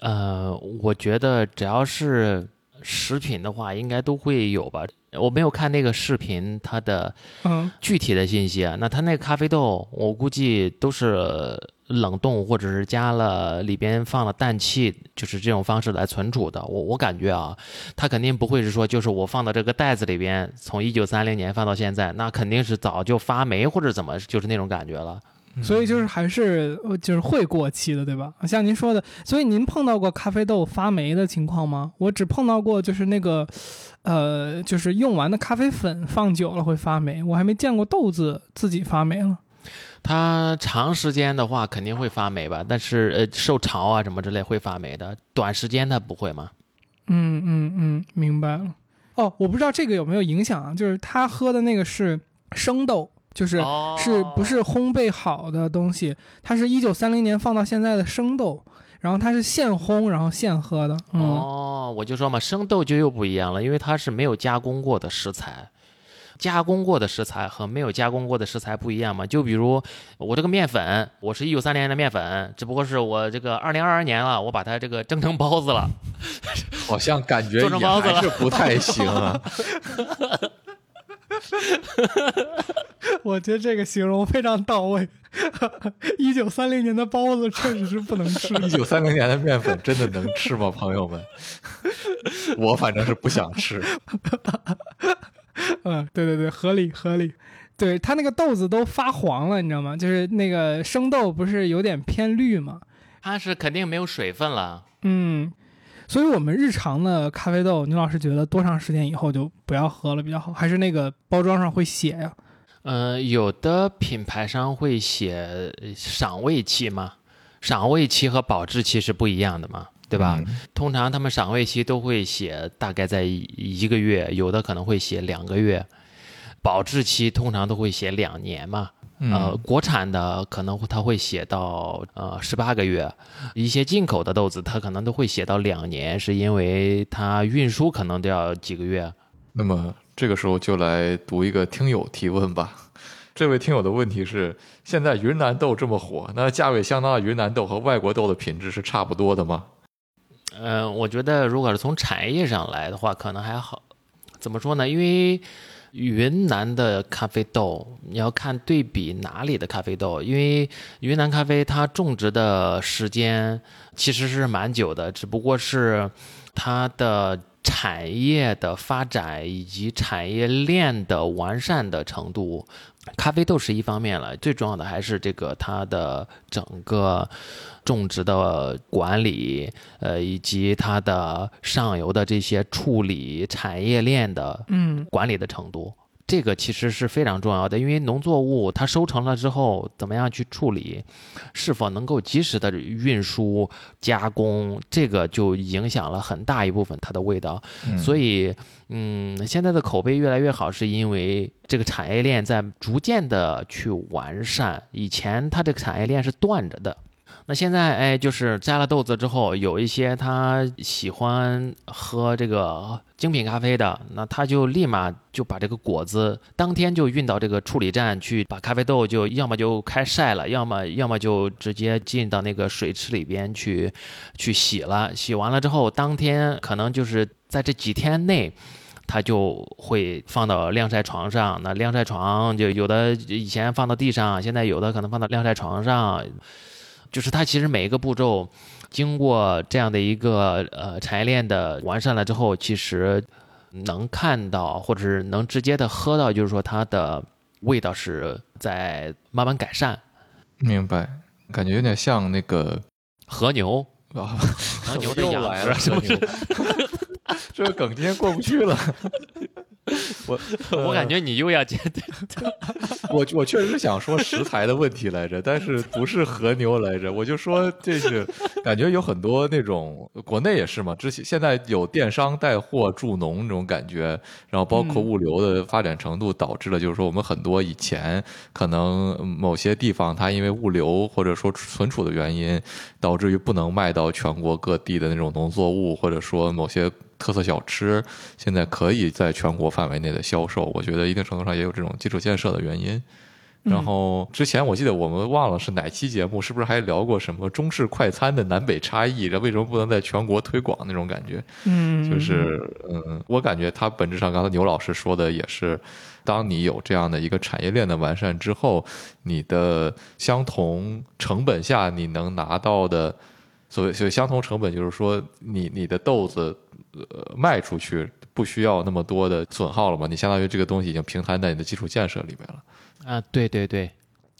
呃，我觉得只要是食品的话，应该都会有吧。我没有看那个视频，它的嗯具体的信息啊。那它那个咖啡豆，我估计都是冷冻或者是加了里边放了氮气，就是这种方式来存储的。我我感觉啊，它肯定不会是说，就是我放到这个袋子里边，从一九三零年放到现在，那肯定是早就发霉或者怎么，就是那种感觉了。所以就是还是呃就是会过期的，对吧？像您说的，所以您碰到过咖啡豆发霉的情况吗？我只碰到过就是那个，呃，就是用完的咖啡粉放久了会发霉，我还没见过豆子自己发霉了。它长时间的话肯定会发霉吧，但是呃受潮啊什么之类会发霉的，短时间它不会吗？嗯嗯嗯，明白了。哦，我不知道这个有没有影响啊？就是他喝的那个是生豆。就是是不是烘焙好的东西？它是一九三零年放到现在的生豆，然后它是现烘，然后现喝的。哦，我就说嘛，生豆就又不一样了，因为它是没有加工过的食材，加工过的食材和没有加工过的食材不一样嘛。就比如我这个面粉，我是一九三零年的面粉，只不过是我这个二零二二年了，我把它这个蒸成包子了，好像感觉也还是不太行啊。我觉得这个形容非常到位。一九三零年的包子确实是不能吃。一九三零年的面粉真的能吃吗，朋友们？我反正是不想吃。嗯，对对对，合理合理。对它那个豆子都发黄了，你知道吗？就是那个生豆不是有点偏绿吗？它是肯定没有水分了。嗯。所以，我们日常的咖啡豆，牛老师觉得多长时间以后就不要喝了比较好？还是那个包装上会写呀？呃，有的品牌商会写赏味期嘛，赏味期和保质期是不一样的嘛，对吧？通常他们赏味期都会写大概在一个月，有的可能会写两个月，保质期通常都会写两年嘛。呃，国产的可能它会写到呃十八个月，一些进口的豆子它可能都会写到两年，是因为它运输可能都要几个月。那么这个时候就来读一个听友提问吧。这位听友的问题是：现在云南豆这么火，那价位相当的云南豆和外国豆的品质是差不多的吗？嗯，我觉得如果是从产业上来的话，可能还好。怎么说呢？因为云南的咖啡豆，你要看对比哪里的咖啡豆，因为云南咖啡它种植的时间其实是蛮久的，只不过是它的产业的发展以及产业链的完善的程度。咖啡豆是一方面了，最重要的还是这个它的整个种植的管理，呃，以及它的上游的这些处理产业链的嗯管理的程度。这个其实是非常重要的，因为农作物它收成了之后，怎么样去处理，是否能够及时的运输加工，这个就影响了很大一部分它的味道。所以，嗯，现在的口碑越来越好，是因为这个产业链在逐渐的去完善。以前它这个产业链是断着的。那现在哎，就是摘了豆子之后，有一些他喜欢喝这个精品咖啡的，那他就立马就把这个果子当天就运到这个处理站去，把咖啡豆就要么就开晒了，要么要么就直接进到那个水池里边去去洗了。洗完了之后，当天可能就是在这几天内，他就会放到晾晒床上。那晾晒床就有的以前放到地上，现在有的可能放到晾晒床上。就是它其实每一个步骤经过这样的一个呃产业链的完善了之后，其实能看到或者是能直接的喝到，就是说它的味道是在慢慢改善。明白，感觉有点像那个和牛，啊，和牛的 又养殖来了，是不是？这个梗今天过不去了。我 我感觉你又要接 我我确实是想说食材的问题来着，但是不是和牛来着，我就说这是感觉有很多那种国内也是嘛，之前现在有电商带货助农那种感觉，然后包括物流的发展程度导致了，就是说我们很多以前可能某些地方它因为物流或者说存储的原因，导致于不能卖到全国各地的那种农作物，或者说某些。特色小吃现在可以在全国范围内的销售，我觉得一定程度上也有这种基础建设的原因。然后之前我记得我们忘了是哪期节目，是不是还聊过什么中式快餐的南北差异？这为什么不能在全国推广那种感觉？嗯，就是嗯，我感觉它本质上刚才牛老师说的也是，当你有这样的一个产业链的完善之后，你的相同成本下你能拿到的。所谓所谓相同成本，就是说你你的豆子呃卖出去不需要那么多的损耗了嘛？你相当于这个东西已经平摊在你的基础建设里面了。啊，对对对，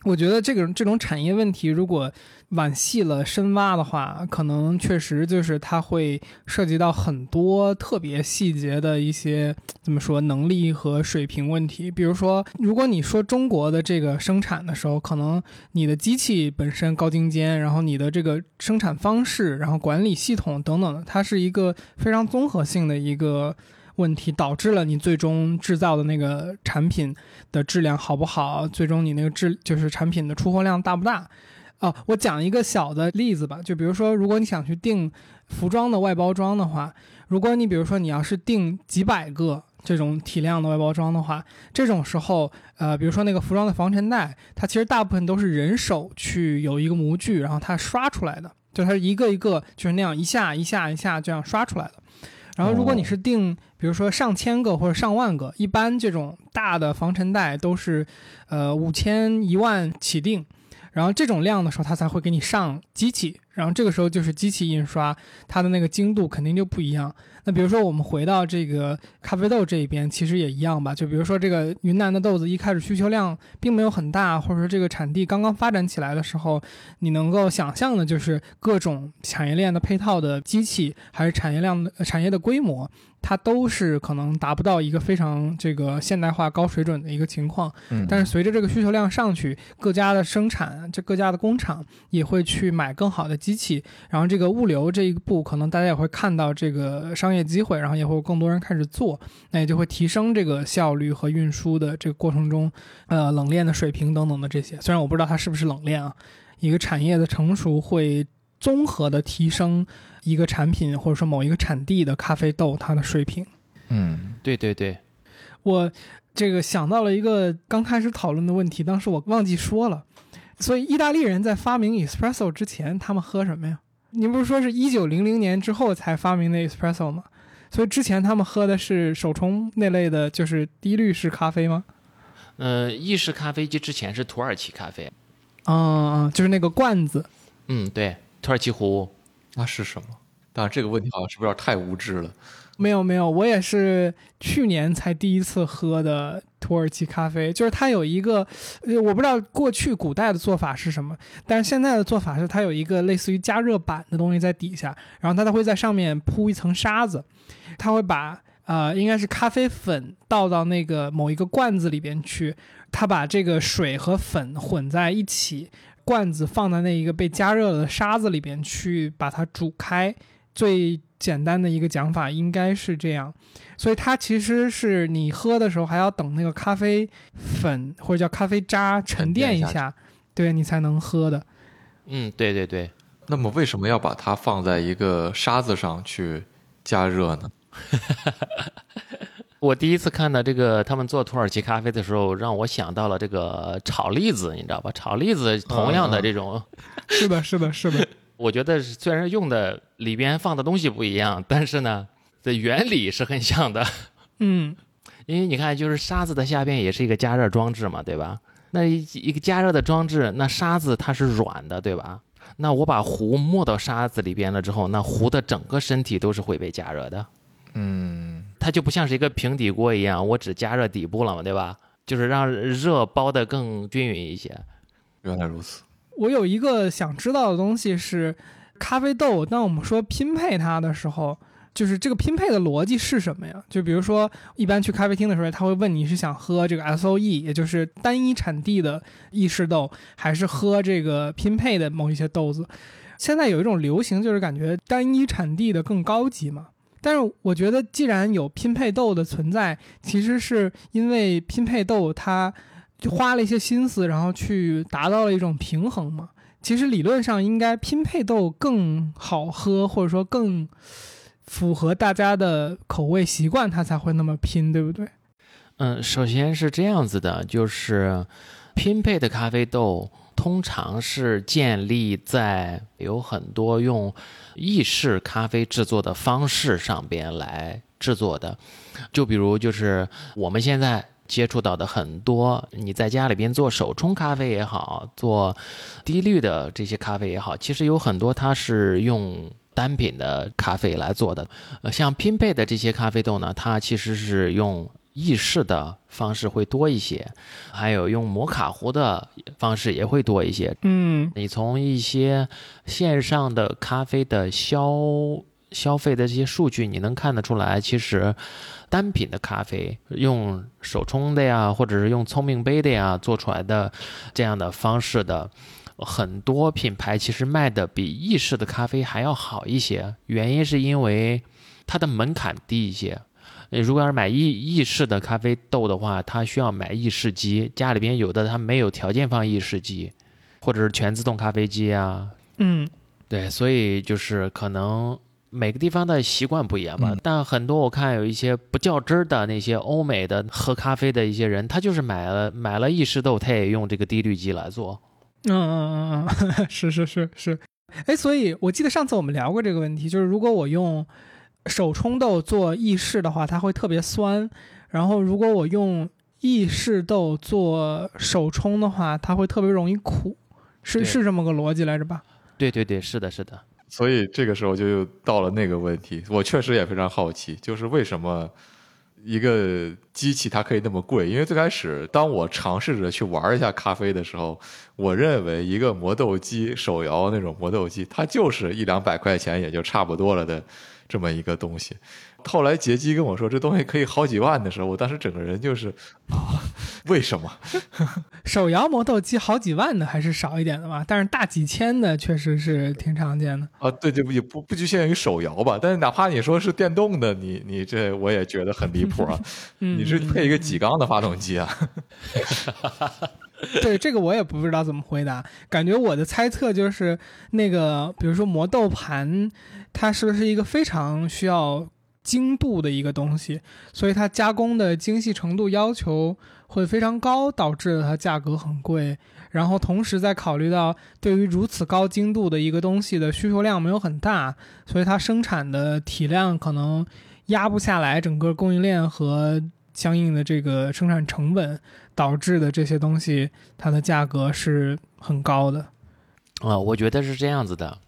我觉得这个这种产业问题，如果往细了深挖的话，可能确实就是它会涉及到很多特别细节的一些怎么说能力和水平问题。比如说，如果你说中国的这个生产的时候，可能你的机器本身高精尖，然后你的这个生产方式，然后管理系统等等的，它是一个非常综合性的一个。问题导致了你最终制造的那个产品的质量好不好？最终你那个质就是产品的出货量大不大？啊，我讲一个小的例子吧，就比如说，如果你想去订服装的外包装的话，如果你比如说你要是订几百个这种体量的外包装的话，这种时候，呃，比如说那个服装的防尘袋，它其实大部分都是人手去有一个模具，然后它刷出来的，就它一个一个就是那样一下一下一下这样刷出来的。然后，如果你是定，比如说上千个或者上万个，一般这种大的防尘袋都是，呃，五千一万起定。然后这种量的时候，它才会给你上机器。然后这个时候就是机器印刷，它的那个精度肯定就不一样。那比如说我们回到这个咖啡豆这一边，其实也一样吧。就比如说这个云南的豆子一开始需求量并没有很大，或者说这个产地刚刚发展起来的时候，你能够想象的就是各种产业链的配套的机器，还是产业量的产业的规模。它都是可能达不到一个非常这个现代化高水准的一个情况，嗯，但是随着这个需求量上去，各家的生产，这各家的工厂也会去买更好的机器，然后这个物流这一步，可能大家也会看到这个商业机会，然后也会有更多人开始做，那也就会提升这个效率和运输的这个过程中，呃，冷链的水平等等的这些。虽然我不知道它是不是冷链啊，一个产业的成熟会综合的提升。一个产品或者说某一个产地的咖啡豆，它的水平，嗯，对对对，我这个想到了一个刚开始讨论的问题，当时我忘记说了。所以意大利人在发明 espresso 之前，他们喝什么呀？您不是说是一九零零年之后才发明的 espresso 吗？所以之前他们喝的是手冲那类的，就是低滤式咖啡吗？呃，意式咖啡机之前是土耳其咖啡，嗯嗯，就是那个罐子。嗯，对，土耳其壶。那是什么？当然，这个问题好像是不是有点太无知了？没有没有，我也是去年才第一次喝的土耳其咖啡。就是它有一个，呃，我不知道过去古代的做法是什么，但是现在的做法是它有一个类似于加热板的东西在底下，然后它会在上面铺一层沙子，它会把呃应该是咖啡粉倒到那个某一个罐子里边去，它把这个水和粉混在一起。罐子放在那一个被加热了的沙子里边去把它煮开，最简单的一个讲法应该是这样，所以它其实是你喝的时候还要等那个咖啡粉或者叫咖啡渣沉淀一下，对你才能喝的。嗯，对对对。那么为什么要把它放在一个沙子上去加热呢？我第一次看到这个他们做土耳其咖啡的时候，让我想到了这个炒栗子，你知道吧？炒栗子同样的这种，是的，是的，是的。我觉得虽然用的里边放的东西不一样，但是呢，的原理是很像的。嗯，因为你看，就是沙子的下边也是一个加热装置嘛，对吧？那一一个加热的装置，那沙子它是软的，对吧？那我把壶没到沙子里边了之后，那壶的整个身体都是会被加热的。嗯，它就不像是一个平底锅一样，我只加热底部了嘛，对吧？就是让热包的更均匀一些。原来如此。我有一个想知道的东西是，咖啡豆。当我们说拼配它的时候，就是这个拼配的逻辑是什么呀？就比如说，一般去咖啡厅的时候，他会问你是想喝这个 S O E，也就是单一产地的意式豆，还是喝这个拼配的某一些豆子。现在有一种流行，就是感觉单一产地的更高级嘛。但是我觉得，既然有拼配豆的存在，其实是因为拼配豆它就花了一些心思，然后去达到了一种平衡嘛。其实理论上应该拼配豆更好喝，或者说更符合大家的口味习惯，它才会那么拼，对不对？嗯，首先是这样子的，就是拼配的咖啡豆通常是建立在有很多用意式咖啡制作的方式上边来制作的，就比如就是我们现在接触到的很多，你在家里边做手冲咖啡也好，做低滤的这些咖啡也好，其实有很多它是用。单品的咖啡来做的，呃，像拼配的这些咖啡豆呢，它其实是用意式的方式会多一些，还有用摩卡壶的方式也会多一些。嗯，你从一些线上的咖啡的消消费的这些数据，你能看得出来，其实单品的咖啡用手冲的呀，或者是用聪明杯的呀做出来的这样的方式的。很多品牌其实卖的比意式的咖啡还要好一些，原因是因为它的门槛低一些。如果要是买意意式的咖啡豆的话，它需要买意式机，家里边有的它没有条件放意式机，或者是全自动咖啡机啊。嗯，对，所以就是可能每个地方的习惯不一样吧。但很多我看有一些不较真儿的那些欧美的喝咖啡的一些人，他就是买了买了意式豆，他也用这个低滤机来做。嗯嗯嗯嗯，是是是是，哎，所以我记得上次我们聊过这个问题，就是如果我用手冲豆做意式的话，它会特别酸；然后如果我用意式豆做手冲的话，它会特别容易苦，是是这么个逻辑来着吧？对对对，是的，是的。所以这个时候就又到了那个问题，我确实也非常好奇，就是为什么。一个机器它可以那么贵，因为最开始当我尝试着去玩一下咖啡的时候，我认为一个磨豆机手摇那种磨豆机，它就是一两百块钱也就差不多了的这么一个东西。后来杰基跟我说这东西可以好几万的时候，我当时整个人就是啊，为什么？手摇磨豆机好几万的还是少一点的吧，但是大几千的确实是挺常见的啊。对对不也不不局限于手摇吧，但是哪怕你说是电动的，你你这我也觉得很离谱啊。你是配一个几缸的发动机啊？对这个我也不知道怎么回答，感觉我的猜测就是那个，比如说磨豆盘，它是不是一个非常需要。精度的一个东西，所以它加工的精细程度要求会非常高，导致它价格很贵。然后同时再考虑到对于如此高精度的一个东西的需求量没有很大，所以它生产的体量可能压不下来整个供应链和相应的这个生产成本，导致的这些东西它的价格是很高的。啊，我觉得是这样子的。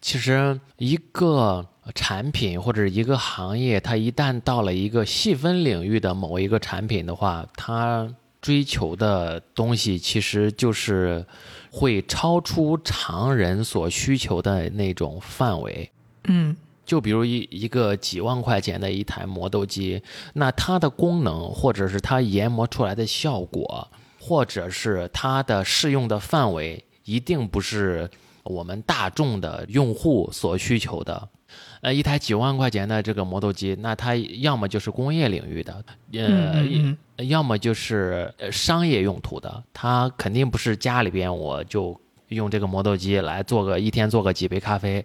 其实一个。产品或者一个行业，它一旦到了一个细分领域的某一个产品的话，它追求的东西其实就是会超出常人所需求的那种范围。嗯，就比如一一个几万块钱的一台磨豆机，那它的功能，或者是它研磨出来的效果，或者是它的适用的范围，一定不是我们大众的用户所需求的。呃，一台几万块钱的这个磨豆机，那它要么就是工业领域的，呃，要么就是商业用途的，它肯定不是家里边我就用这个磨豆机来做个一天做个几杯咖啡，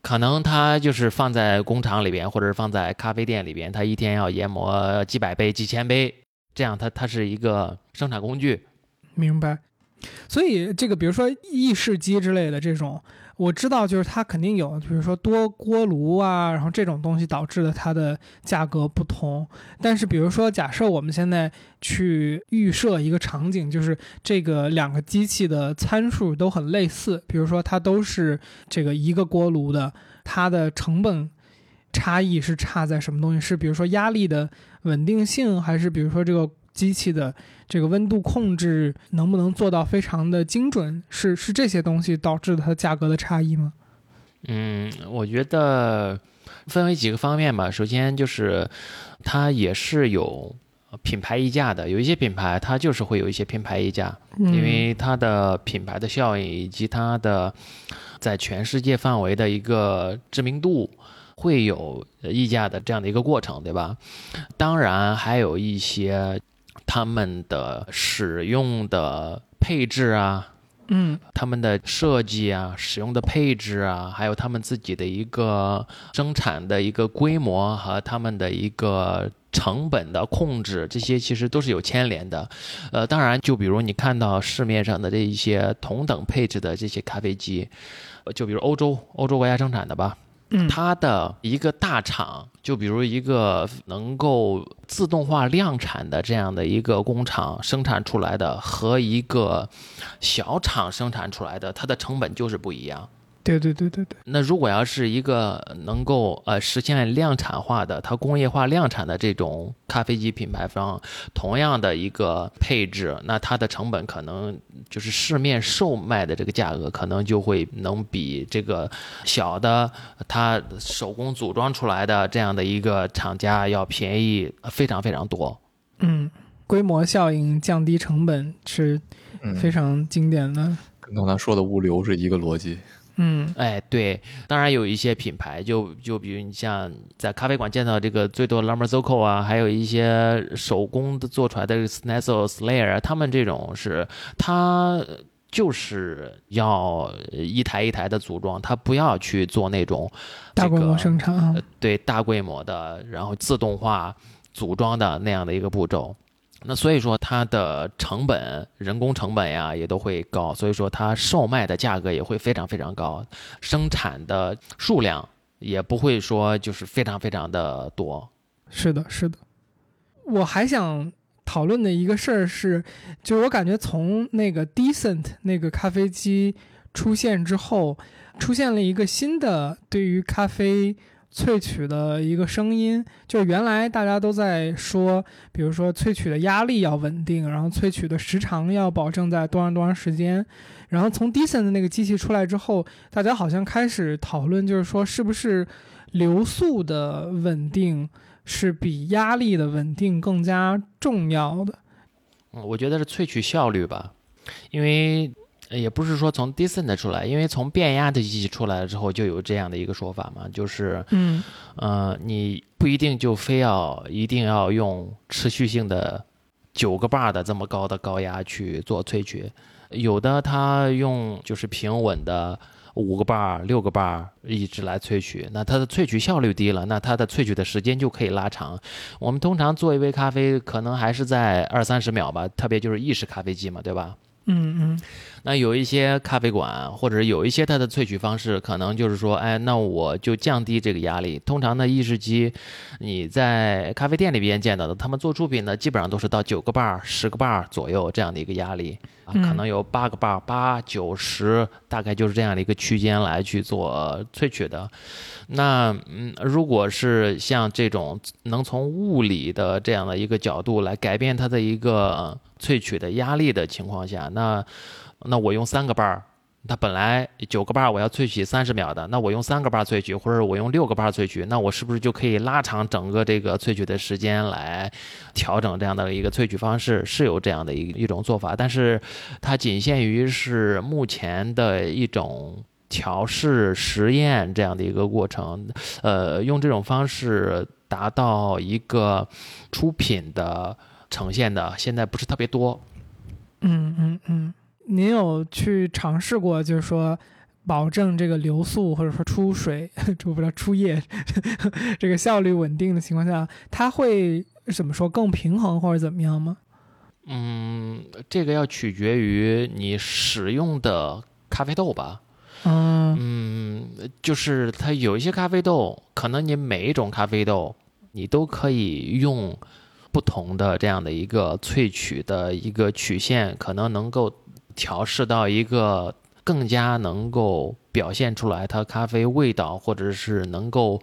可能它就是放在工厂里边或者是放在咖啡店里边，它一天要研磨几百杯、几千杯，这样它它是一个生产工具。明白。所以这个比如说意式机之类的这种。我知道，就是它肯定有，比如说多锅炉啊，然后这种东西导致的它的价格不同。但是，比如说，假设我们现在去预设一个场景，就是这个两个机器的参数都很类似，比如说它都是这个一个锅炉的，它的成本差异是差在什么东西？是比如说压力的稳定性，还是比如说这个机器的？这个温度控制能不能做到非常的精准？是是这些东西导致它价格的差异吗？嗯，我觉得分为几个方面吧。首先就是它也是有品牌溢价的，有一些品牌它就是会有一些品牌溢价，因为它的品牌的效应以及它的在全世界范围的一个知名度会有溢价的这样的一个过程，对吧？当然还有一些。他们的使用的配置啊，嗯，他们的设计啊，使用的配置啊，还有他们自己的一个生产的一个规模和他们的一个成本的控制，这些其实都是有牵连的。呃，当然，就比如你看到市面上的这一些同等配置的这些咖啡机，就比如欧洲欧洲国家生产的吧。它的一个大厂，就比如一个能够自动化量产的这样的一个工厂生产出来的，和一个小厂生产出来的，它的成本就是不一样。对对对对对。那如果要是一个能够呃实现量产化的，它工业化量产的这种咖啡机品牌方，同样的一个配置，那它的成本可能就是市面售卖的这个价格，可能就会能比这个小的它手工组装出来的这样的一个厂家要便宜非常非常多。嗯，规模效应降低成本是非常经典的，跟刚才说的物流是一个逻辑。嗯，哎，对，当然有一些品牌，就就比如你像在咖啡馆见到这个最多 Lambrusco 啊，还有一些手工的做出来的 Snesso Slayer，他们这种是它就是要一台一台的组装，它不要去做那种大规模生产，对大规模的，然后自动化组装的那样的一个步骤。那所以说它的成本、人工成本呀也都会高，所以说它售卖的价格也会非常非常高，生产的数量也不会说就是非常非常的多。是的，是的。我还想讨论的一个事儿是，就是我感觉从那个 Decent 那个咖啡机出现之后，出现了一个新的对于咖啡。萃取的一个声音，就是原来大家都在说，比如说萃取的压力要稳定，然后萃取的时长要保证在多长多长时间。然后从 Decent 的那个机器出来之后，大家好像开始讨论，就是说是不是流速的稳定是比压力的稳定更加重要的？嗯，我觉得是萃取效率吧，因为。也不是说从 Decent 出来，因为从变压的机器出来了之后，就有这样的一个说法嘛，就是，嗯，呃，你不一定就非要一定要用持续性的九个 bar 的这么高的高压去做萃取，有的它用就是平稳的五个 bar、六个 bar 一直来萃取，那它的萃取效率低了，那它的萃取的时间就可以拉长。我们通常做一杯咖啡，可能还是在二三十秒吧，特别就是意式咖啡机嘛，对吧？嗯嗯。那有一些咖啡馆，或者有一些它的萃取方式，可能就是说，哎，那我就降低这个压力。通常呢，意式机，你在咖啡店里边见到的，他们做出品呢，基本上都是到九个 bar、十个 bar 左右这样的一个压力啊，可能有八个 bar、八九十，大概就是这样的一个区间来去做萃取的。那嗯，如果是像这种能从物理的这样的一个角度来改变它的一个萃取的压力的情况下，那那我用三个瓣儿，它本来九个瓣儿我要萃取三十秒的，那我用三个瓣儿萃取，或者我用六个瓣儿萃取，那我是不是就可以拉长整个这个萃取的时间来调整这样的一个萃取方式？是有这样的一一种做法，但是它仅限于是目前的一种调试实验这样的一个过程。呃，用这种方式达到一个出品的呈现的，现在不是特别多。嗯嗯嗯。您有去尝试过，就是说保证这个流速或者说出水，出不了出液，这个效率稳定的情况下，它会怎么说更平衡或者怎么样吗？嗯，这个要取决于你使用的咖啡豆吧。嗯嗯，就是它有一些咖啡豆，可能你每一种咖啡豆，你都可以用不同的这样的一个萃取的一个曲线，可能能够调试到一个更加能够表现出来它咖啡味道，或者是能够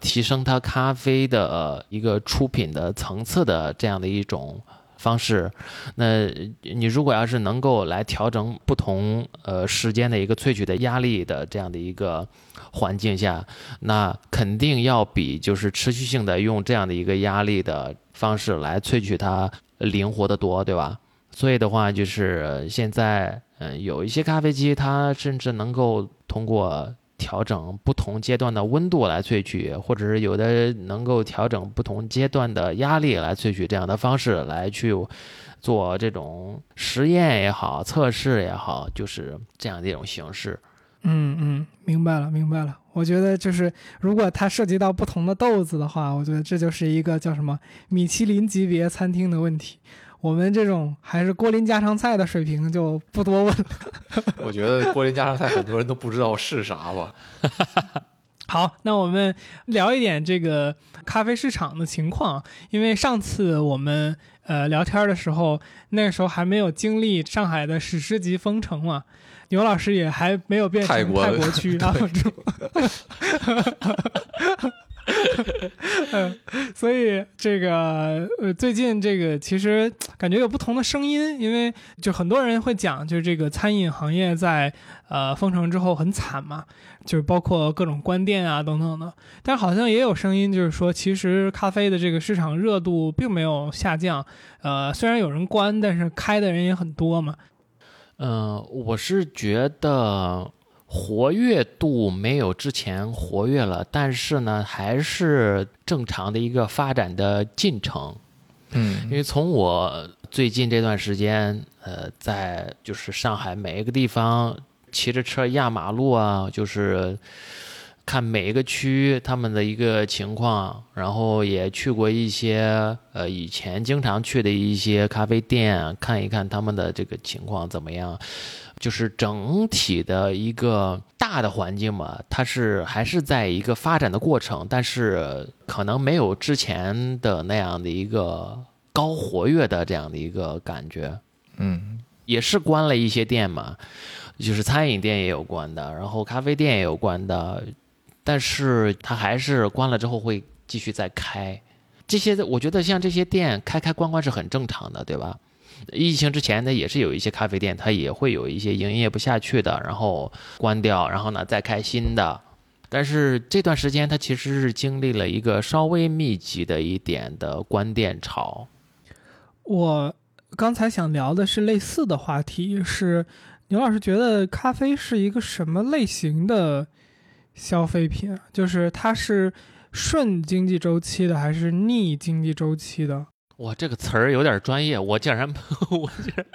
提升它咖啡的一个出品的层次的这样的一种。方式，那你如果要是能够来调整不同呃时间的一个萃取的压力的这样的一个环境下，那肯定要比就是持续性的用这样的一个压力的方式来萃取它灵活的多，对吧？所以的话，就是现在嗯有一些咖啡机，它甚至能够通过。调整不同阶段的温度来萃取，或者是有的能够调整不同阶段的压力来萃取，这样的方式来去做这种实验也好，测试也好，就是这样的一种形式。嗯嗯，明白了明白了。我觉得就是如果它涉及到不同的豆子的话，我觉得这就是一个叫什么米其林级别餐厅的问题。我们这种还是锅林家常菜的水平就不多问了。我觉得锅林家常菜很多人都不知道是啥吧。好，那我们聊一点这个咖啡市场的情况。因为上次我们呃聊天的时候，那时候还没有经历上海的史诗级封城嘛，牛老师也还没有变成泰国区 主。所以这个呃，最近这个其实感觉有不同的声音，因为就很多人会讲，就是这个餐饮行业在呃封城之后很惨嘛，就是包括各种关店啊等等的。但好像也有声音，就是说其实咖啡的这个市场热度并没有下降，呃，虽然有人关，但是开的人也很多嘛。嗯，我是觉得。活跃度没有之前活跃了，但是呢，还是正常的一个发展的进程。嗯，因为从我最近这段时间，呃，在就是上海每一个地方骑着车压马路啊，就是看每一个区他们的一个情况，然后也去过一些呃以前经常去的一些咖啡店，看一看他们的这个情况怎么样。就是整体的一个大的环境嘛，它是还是在一个发展的过程，但是可能没有之前的那样的一个高活跃的这样的一个感觉。嗯，也是关了一些店嘛，就是餐饮店也有关的，然后咖啡店也有关的，但是它还是关了之后会继续再开。这些我觉得像这些店开开关关是很正常的，对吧？疫情之前呢，也是有一些咖啡店，它也会有一些营业不下去的，然后关掉，然后呢再开新的。但是这段时间，它其实是经历了一个稍微密集的一点的关店潮。我刚才想聊的是类似的话题，是牛老师觉得咖啡是一个什么类型的消费品？就是它是顺经济周期的，还是逆经济周期的？我，这个词儿有点专业，我竟然 我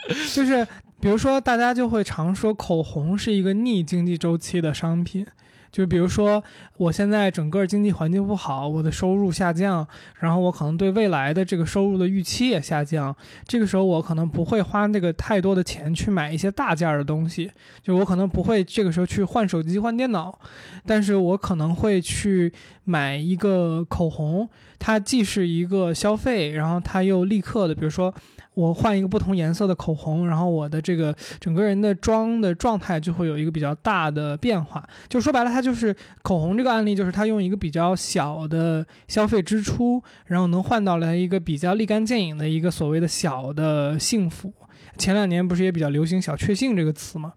就是，比如说大家就会常说口红是一个逆经济周期的商品。就比如说，我现在整个经济环境不好，我的收入下降，然后我可能对未来的这个收入的预期也下降。这个时候，我可能不会花那个太多的钱去买一些大件儿的东西，就我可能不会这个时候去换手机、换电脑，但是我可能会去买一个口红，它既是一个消费，然后它又立刻的，比如说。我换一个不同颜色的口红，然后我的这个整个人的妆的状态就会有一个比较大的变化。就说白了，它就是口红这个案例，就是它用一个比较小的消费支出，然后能换到来一个比较立竿见影的一个所谓的小的幸福。前两年不是也比较流行“小确幸”这个词吗？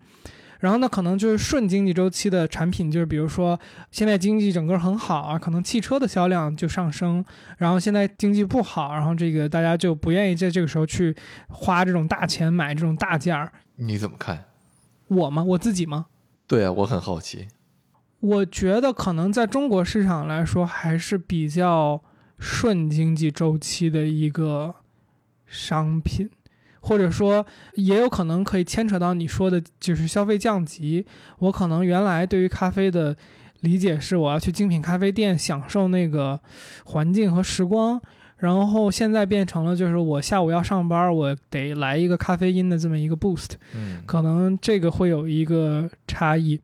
然后呢，可能就是顺经济周期的产品，就是比如说现在经济整个很好啊，可能汽车的销量就上升。然后现在经济不好，然后这个大家就不愿意在这个时候去花这种大钱买这种大件儿。你怎么看？我吗？我自己吗？对啊，我很好奇。我觉得可能在中国市场来说，还是比较顺经济周期的一个商品。或者说，也有可能可以牵扯到你说的，就是消费降级。我可能原来对于咖啡的理解是，我要去精品咖啡店享受那个环境和时光，然后现在变成了，就是我下午要上班，我得来一个咖啡因的这么一个 boost。嗯，可能这个会有一个差异。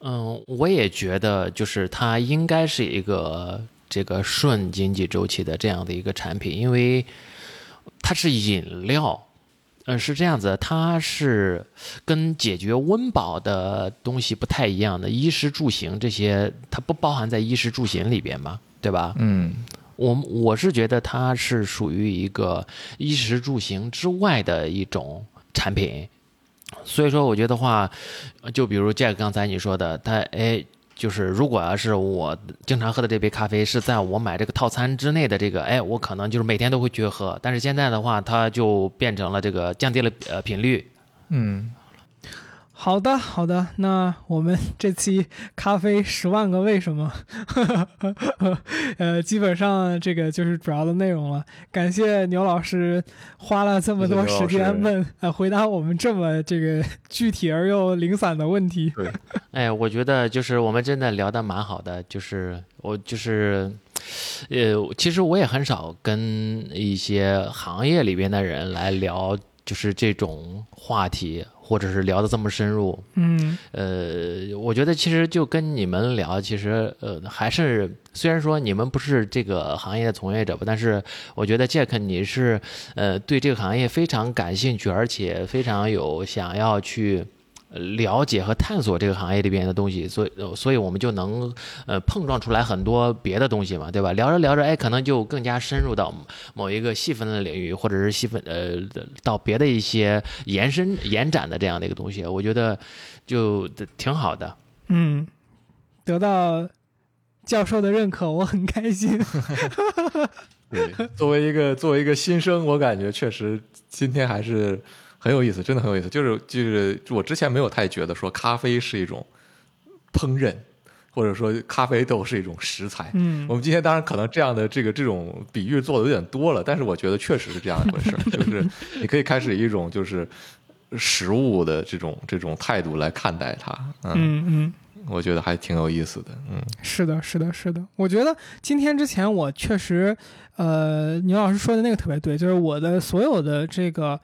嗯，我也觉得，就是它应该是一个这个顺经济周期的这样的一个产品，因为它是饮料。嗯，是这样子，它是跟解决温饱的东西不太一样的，衣食住行这些它不包含在衣食住行里边嘛，对吧？嗯，我我是觉得它是属于一个衣食住行之外的一种产品，所以说我觉得话，就比如 Jack 刚才你说的，它哎。就是如果要是我经常喝的这杯咖啡是在我买这个套餐之内的这个，哎，我可能就是每天都会去喝。但是现在的话，它就变成了这个降低了呃频率。嗯。好的，好的，那我们这期咖啡十万个为什么，呃，基本上这个就是主要的内容了。感谢牛老师花了这么多时间问呃回答我们这么这个具体而又零散的问题。对，哎，我觉得就是我们真的聊得蛮好的，就是我就是，呃，其实我也很少跟一些行业里边的人来聊，就是这种话题。或者是聊得这么深入，嗯，呃，我觉得其实就跟你们聊，其实呃还是虽然说你们不是这个行业的从业者吧，但是我觉得 Jack 你是呃对这个行业非常感兴趣，而且非常有想要去。了解和探索这个行业里边的东西，所以所以我们就能呃碰撞出来很多别的东西嘛，对吧？聊着聊着，哎，可能就更加深入到某一个细分的领域，或者是细分呃到别的一些延伸延展的这样的一个东西，我觉得就挺好的。嗯，得到教授的认可，我很开心。对，作为一个作为一个新生，我感觉确实今天还是。很有意思，真的很有意思。就是就是，我之前没有太觉得说咖啡是一种烹饪，或者说咖啡豆是一种食材。嗯，我们今天当然可能这样的这个这种比喻做的有点多了，但是我觉得确实是这样一回事儿。就 是你可以开始一种就是食物的这种这种态度来看待它。嗯嗯，我觉得还挺有意思的。嗯，是的，是的，是的。我觉得今天之前我确实，呃，牛老师说的那个特别对，就是我的所有的这个。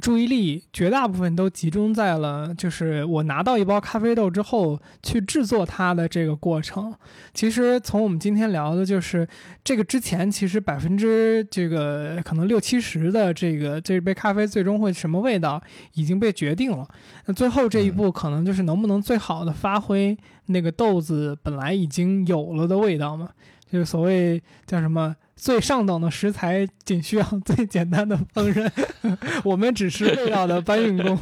注意力绝大部分都集中在了，就是我拿到一包咖啡豆之后去制作它的这个过程。其实从我们今天聊的，就是这个之前，其实百分之这个可能六七十的这个这杯咖啡最终会什么味道已经被决定了。那最后这一步，可能就是能不能最好的发挥那个豆子本来已经有了的味道嘛？就是所谓叫什么？最上等的食材仅需要最简单的烹饪，我们只是味道的搬运工。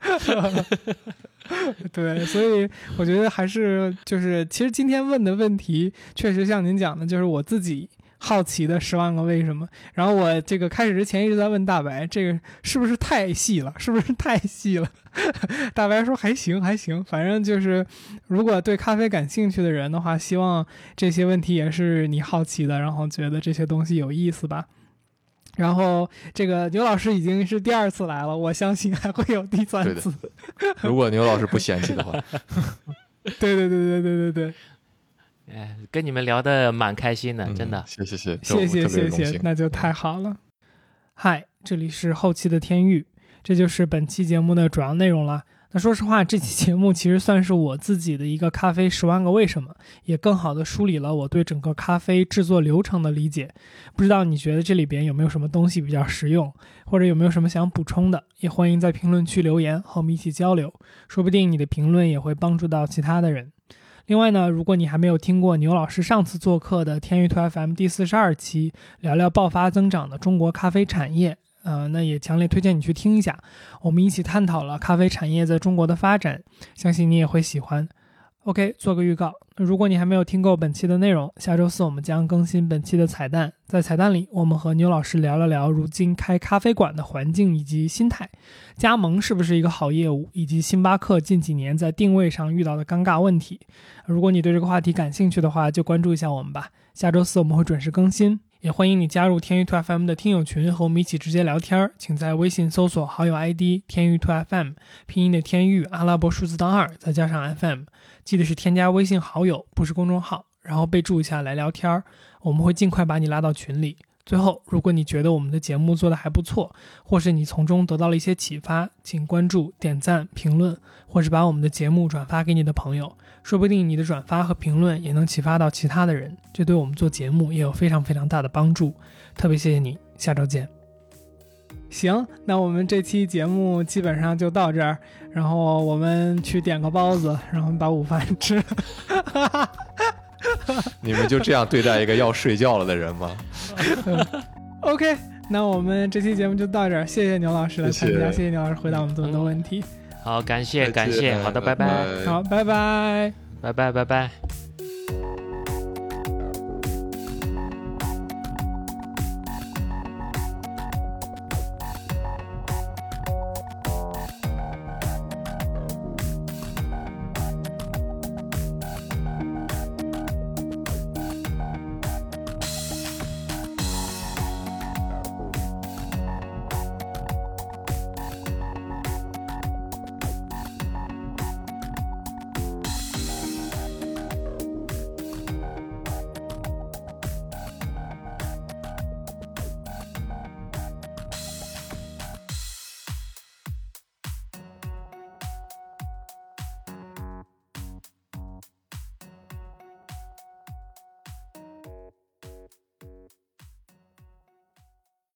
对，所以我觉得还是就是，其实今天问的问题确实像您讲的，就是我自己。好奇的十万个为什么，然后我这个开始之前一直在问大白，这个是不是太细了？是不是太细了？大白说还行还行，反正就是如果对咖啡感兴趣的人的话，希望这些问题也是你好奇的，然后觉得这些东西有意思吧。然后这个牛老师已经是第二次来了，我相信还会有第三次。如果牛老师不嫌弃的话。对对对对对对对。哎，跟你们聊的蛮开心的，真的。谢谢谢谢谢谢谢，那就太好了。嗨，这里是后期的天域，这就是本期节目的主要内容了。那说实话，这期节目其实算是我自己的一个咖啡十万个为什么，也更好的梳理了我对整个咖啡制作流程的理解。不知道你觉得这里边有没有什么东西比较实用，或者有没有什么想补充的？也欢迎在评论区留言和我们一起交流，说不定你的评论也会帮助到其他的人。另外呢，如果你还没有听过牛老师上次做客的天域兔 FM 第四十二期，聊聊爆发增长的中国咖啡产业，呃，那也强烈推荐你去听一下。我们一起探讨了咖啡产业在中国的发展，相信你也会喜欢。OK，做个预告。如果你还没有听够本期的内容，下周四我们将更新本期的彩蛋。在彩蛋里，我们和牛老师聊了聊如今开咖啡馆的环境以及心态，加盟是不是一个好业务，以及星巴克近几年在定位上遇到的尴尬问题。如果你对这个话题感兴趣的话，就关注一下我们吧。下周四我们会准时更新。也欢迎你加入天娱兔 FM 的听友群，和我们一起直接聊天儿。请在微信搜索好友 ID“ 天娱兔 FM”，拼音的天域，阿拉伯数字当二，再加上 FM。记得是添加微信好友，不是公众号，然后备注一下来聊天儿，我们会尽快把你拉到群里。最后，如果你觉得我们的节目做得还不错，或是你从中得到了一些启发，请关注、点赞、评论，或是把我们的节目转发给你的朋友，说不定你的转发和评论也能启发到其他的人，这对我们做节目也有非常非常大的帮助。特别谢谢你，下周见。行，那我们这期节目基本上就到这儿，然后我们去点个包子，然后把午饭吃。你们就这样对待一个要睡觉了的人吗？OK，那我们这期节目就到这儿，谢谢牛老师的参加，谢谢谢谢牛老师回答我们这么多问题。好，感谢感谢，好的，拜拜，拜好，拜拜。拜拜，拜拜。